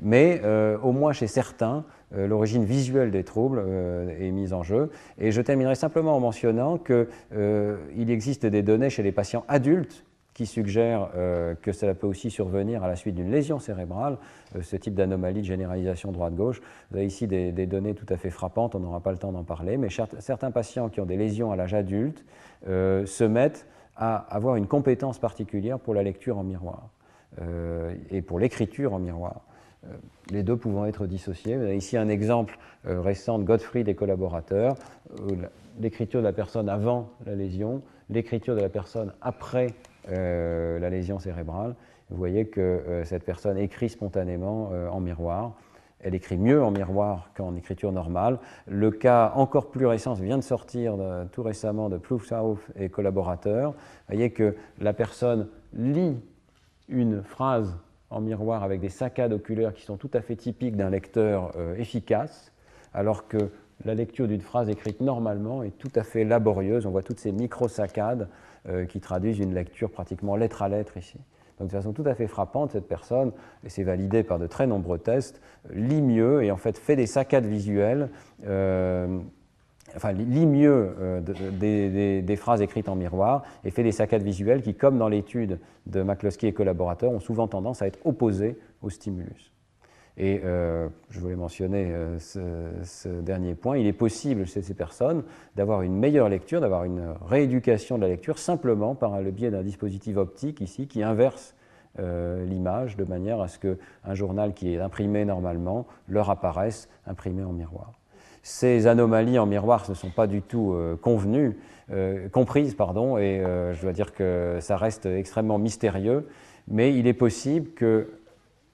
mais euh, au moins chez certains, euh, l'origine visuelle des troubles euh, est mise en jeu. Et je terminerai simplement en mentionnant qu'il existe des données chez les patients adultes qui suggèrent que cela peut aussi survenir à la suite d'une lésion cérébrale, ce type d'anomalie de généralisation droite-gauche. Vous avez ici des, des, données tout à fait frappantes, on n'aura pas le temps d'en parler, mais certains patients qui ont des lésions à l'âge adulte se mettent à avoir une compétence particulière pour la lecture en miroir et pour l'écriture en miroir. Euh, les deux pouvant être dissociés. Ici un exemple euh, récent de Godfrey des collaborateurs, l'écriture de la personne avant la lésion, l'écriture de la personne après euh, la lésion cérébrale. Vous voyez que cette personne écrit spontanément en miroir. Elle écrit mieux en miroir qu'en écriture normale. Le cas encore plus récent vient de sortir tout récemment de Ploufsouth et collaborateurs. Vous voyez que la personne lit une phrase en miroir avec des saccades oculaires qui sont tout à fait typiques d'un lecteur euh, efficace, alors que la lecture d'une phrase écrite normalement est tout à fait laborieuse. On voit toutes ces micro-saccades euh, qui traduisent une lecture pratiquement lettre à lettre ici. Donc de façon tout à fait frappante, cette personne, et c'est validé par de très nombreux tests, lit mieux et en fait fait des saccades visuelles. Euh, enfin, lit mieux euh, des, phrases écrites en miroir et fait des saccades visuelles qui, comme dans l'étude de McCloskey et collaborateurs, ont souvent tendance à être opposées au stimulus. Et euh, je voulais mentionner euh, ce, dernier point. Il est possible chez ces personnes d'avoir une meilleure lecture, d'avoir une rééducation de la lecture simplement par le biais d'un dispositif optique ici qui inverse l'image de manière à ce qu'un journal qui est imprimé normalement leur apparaisse imprimé en miroir. Ces anomalies en miroir ne sont pas du tout euh, convenues, euh, comprises, pardon, et euh, je dois dire que ça reste extrêmement mystérieux, mais il est possible que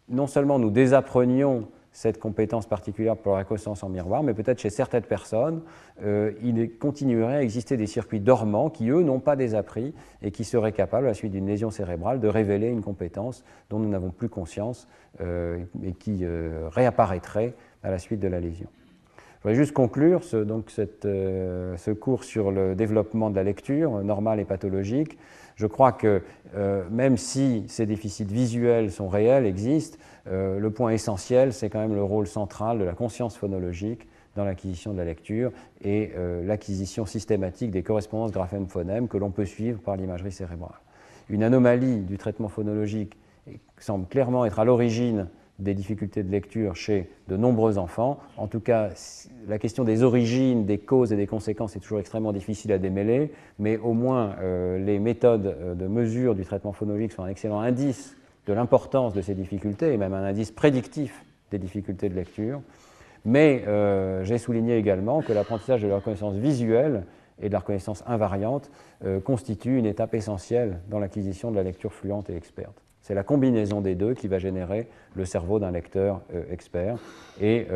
non seulement nous désapprenions cette compétence particulière pour la reconnaissance en miroir, mais peut-être chez certaines personnes, il continuerait à exister des circuits dormants qui, eux, n'ont pas désappris et qui seraient capables, à la suite d'une lésion cérébrale, de révéler une compétence dont nous n'avons plus conscience et qui réapparaîtrait à la suite de la lésion. Je voudrais juste conclure ce, donc euh, ce cours sur le développement de la lecture normale et pathologique. Je crois que euh, même si ces déficits visuels sont réels, existent, euh, le point essentiel, c'est quand même le rôle central de la conscience phonologique dans l'acquisition de la lecture et l'acquisition systématique des correspondances graphèmes-phonèmes que l'on peut suivre par l'imagerie cérébrale. Une anomalie du traitement phonologique semble clairement être à l'origine des difficultés de lecture chez de nombreux enfants. En tout cas, la question des origines, des causes et des conséquences est toujours extrêmement difficile à démêler, mais au moins euh, les méthodes euh, de mesure du traitement phonologique sont un excellent indice de l'importance de ces difficultés et même un indice prédictif des difficultés de lecture. Mais j'ai souligné également que l'apprentissage de la reconnaissance visuelle et de la reconnaissance invariante constitue une étape essentielle dans l'acquisition de la lecture fluente et experte. C'est la combinaison des deux qui va générer le cerveau d'un lecteur expert. Et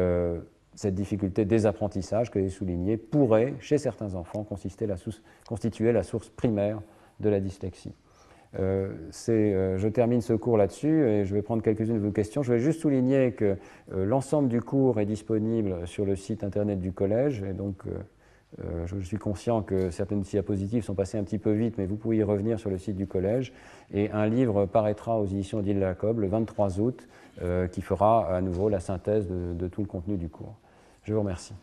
cette difficulté des apprentissages que j'ai souligné pourrait, chez certains enfants, constituer la source primaire de la dyslexie. Euh, euh, je termine ce cours là-dessus et je vais prendre quelques-unes de vos questions. Je vais juste souligner que euh, l'ensemble du cours est disponible sur le site internet du collège et donc je suis conscient que certaines diapositives sont passées un petit peu vite, mais vous pouvez y revenir sur le site du collège. Et un livre paraîtra aux éditions d'Île Jacob le 23 août qui fera à nouveau la synthèse de tout le contenu du cours. Je vous remercie.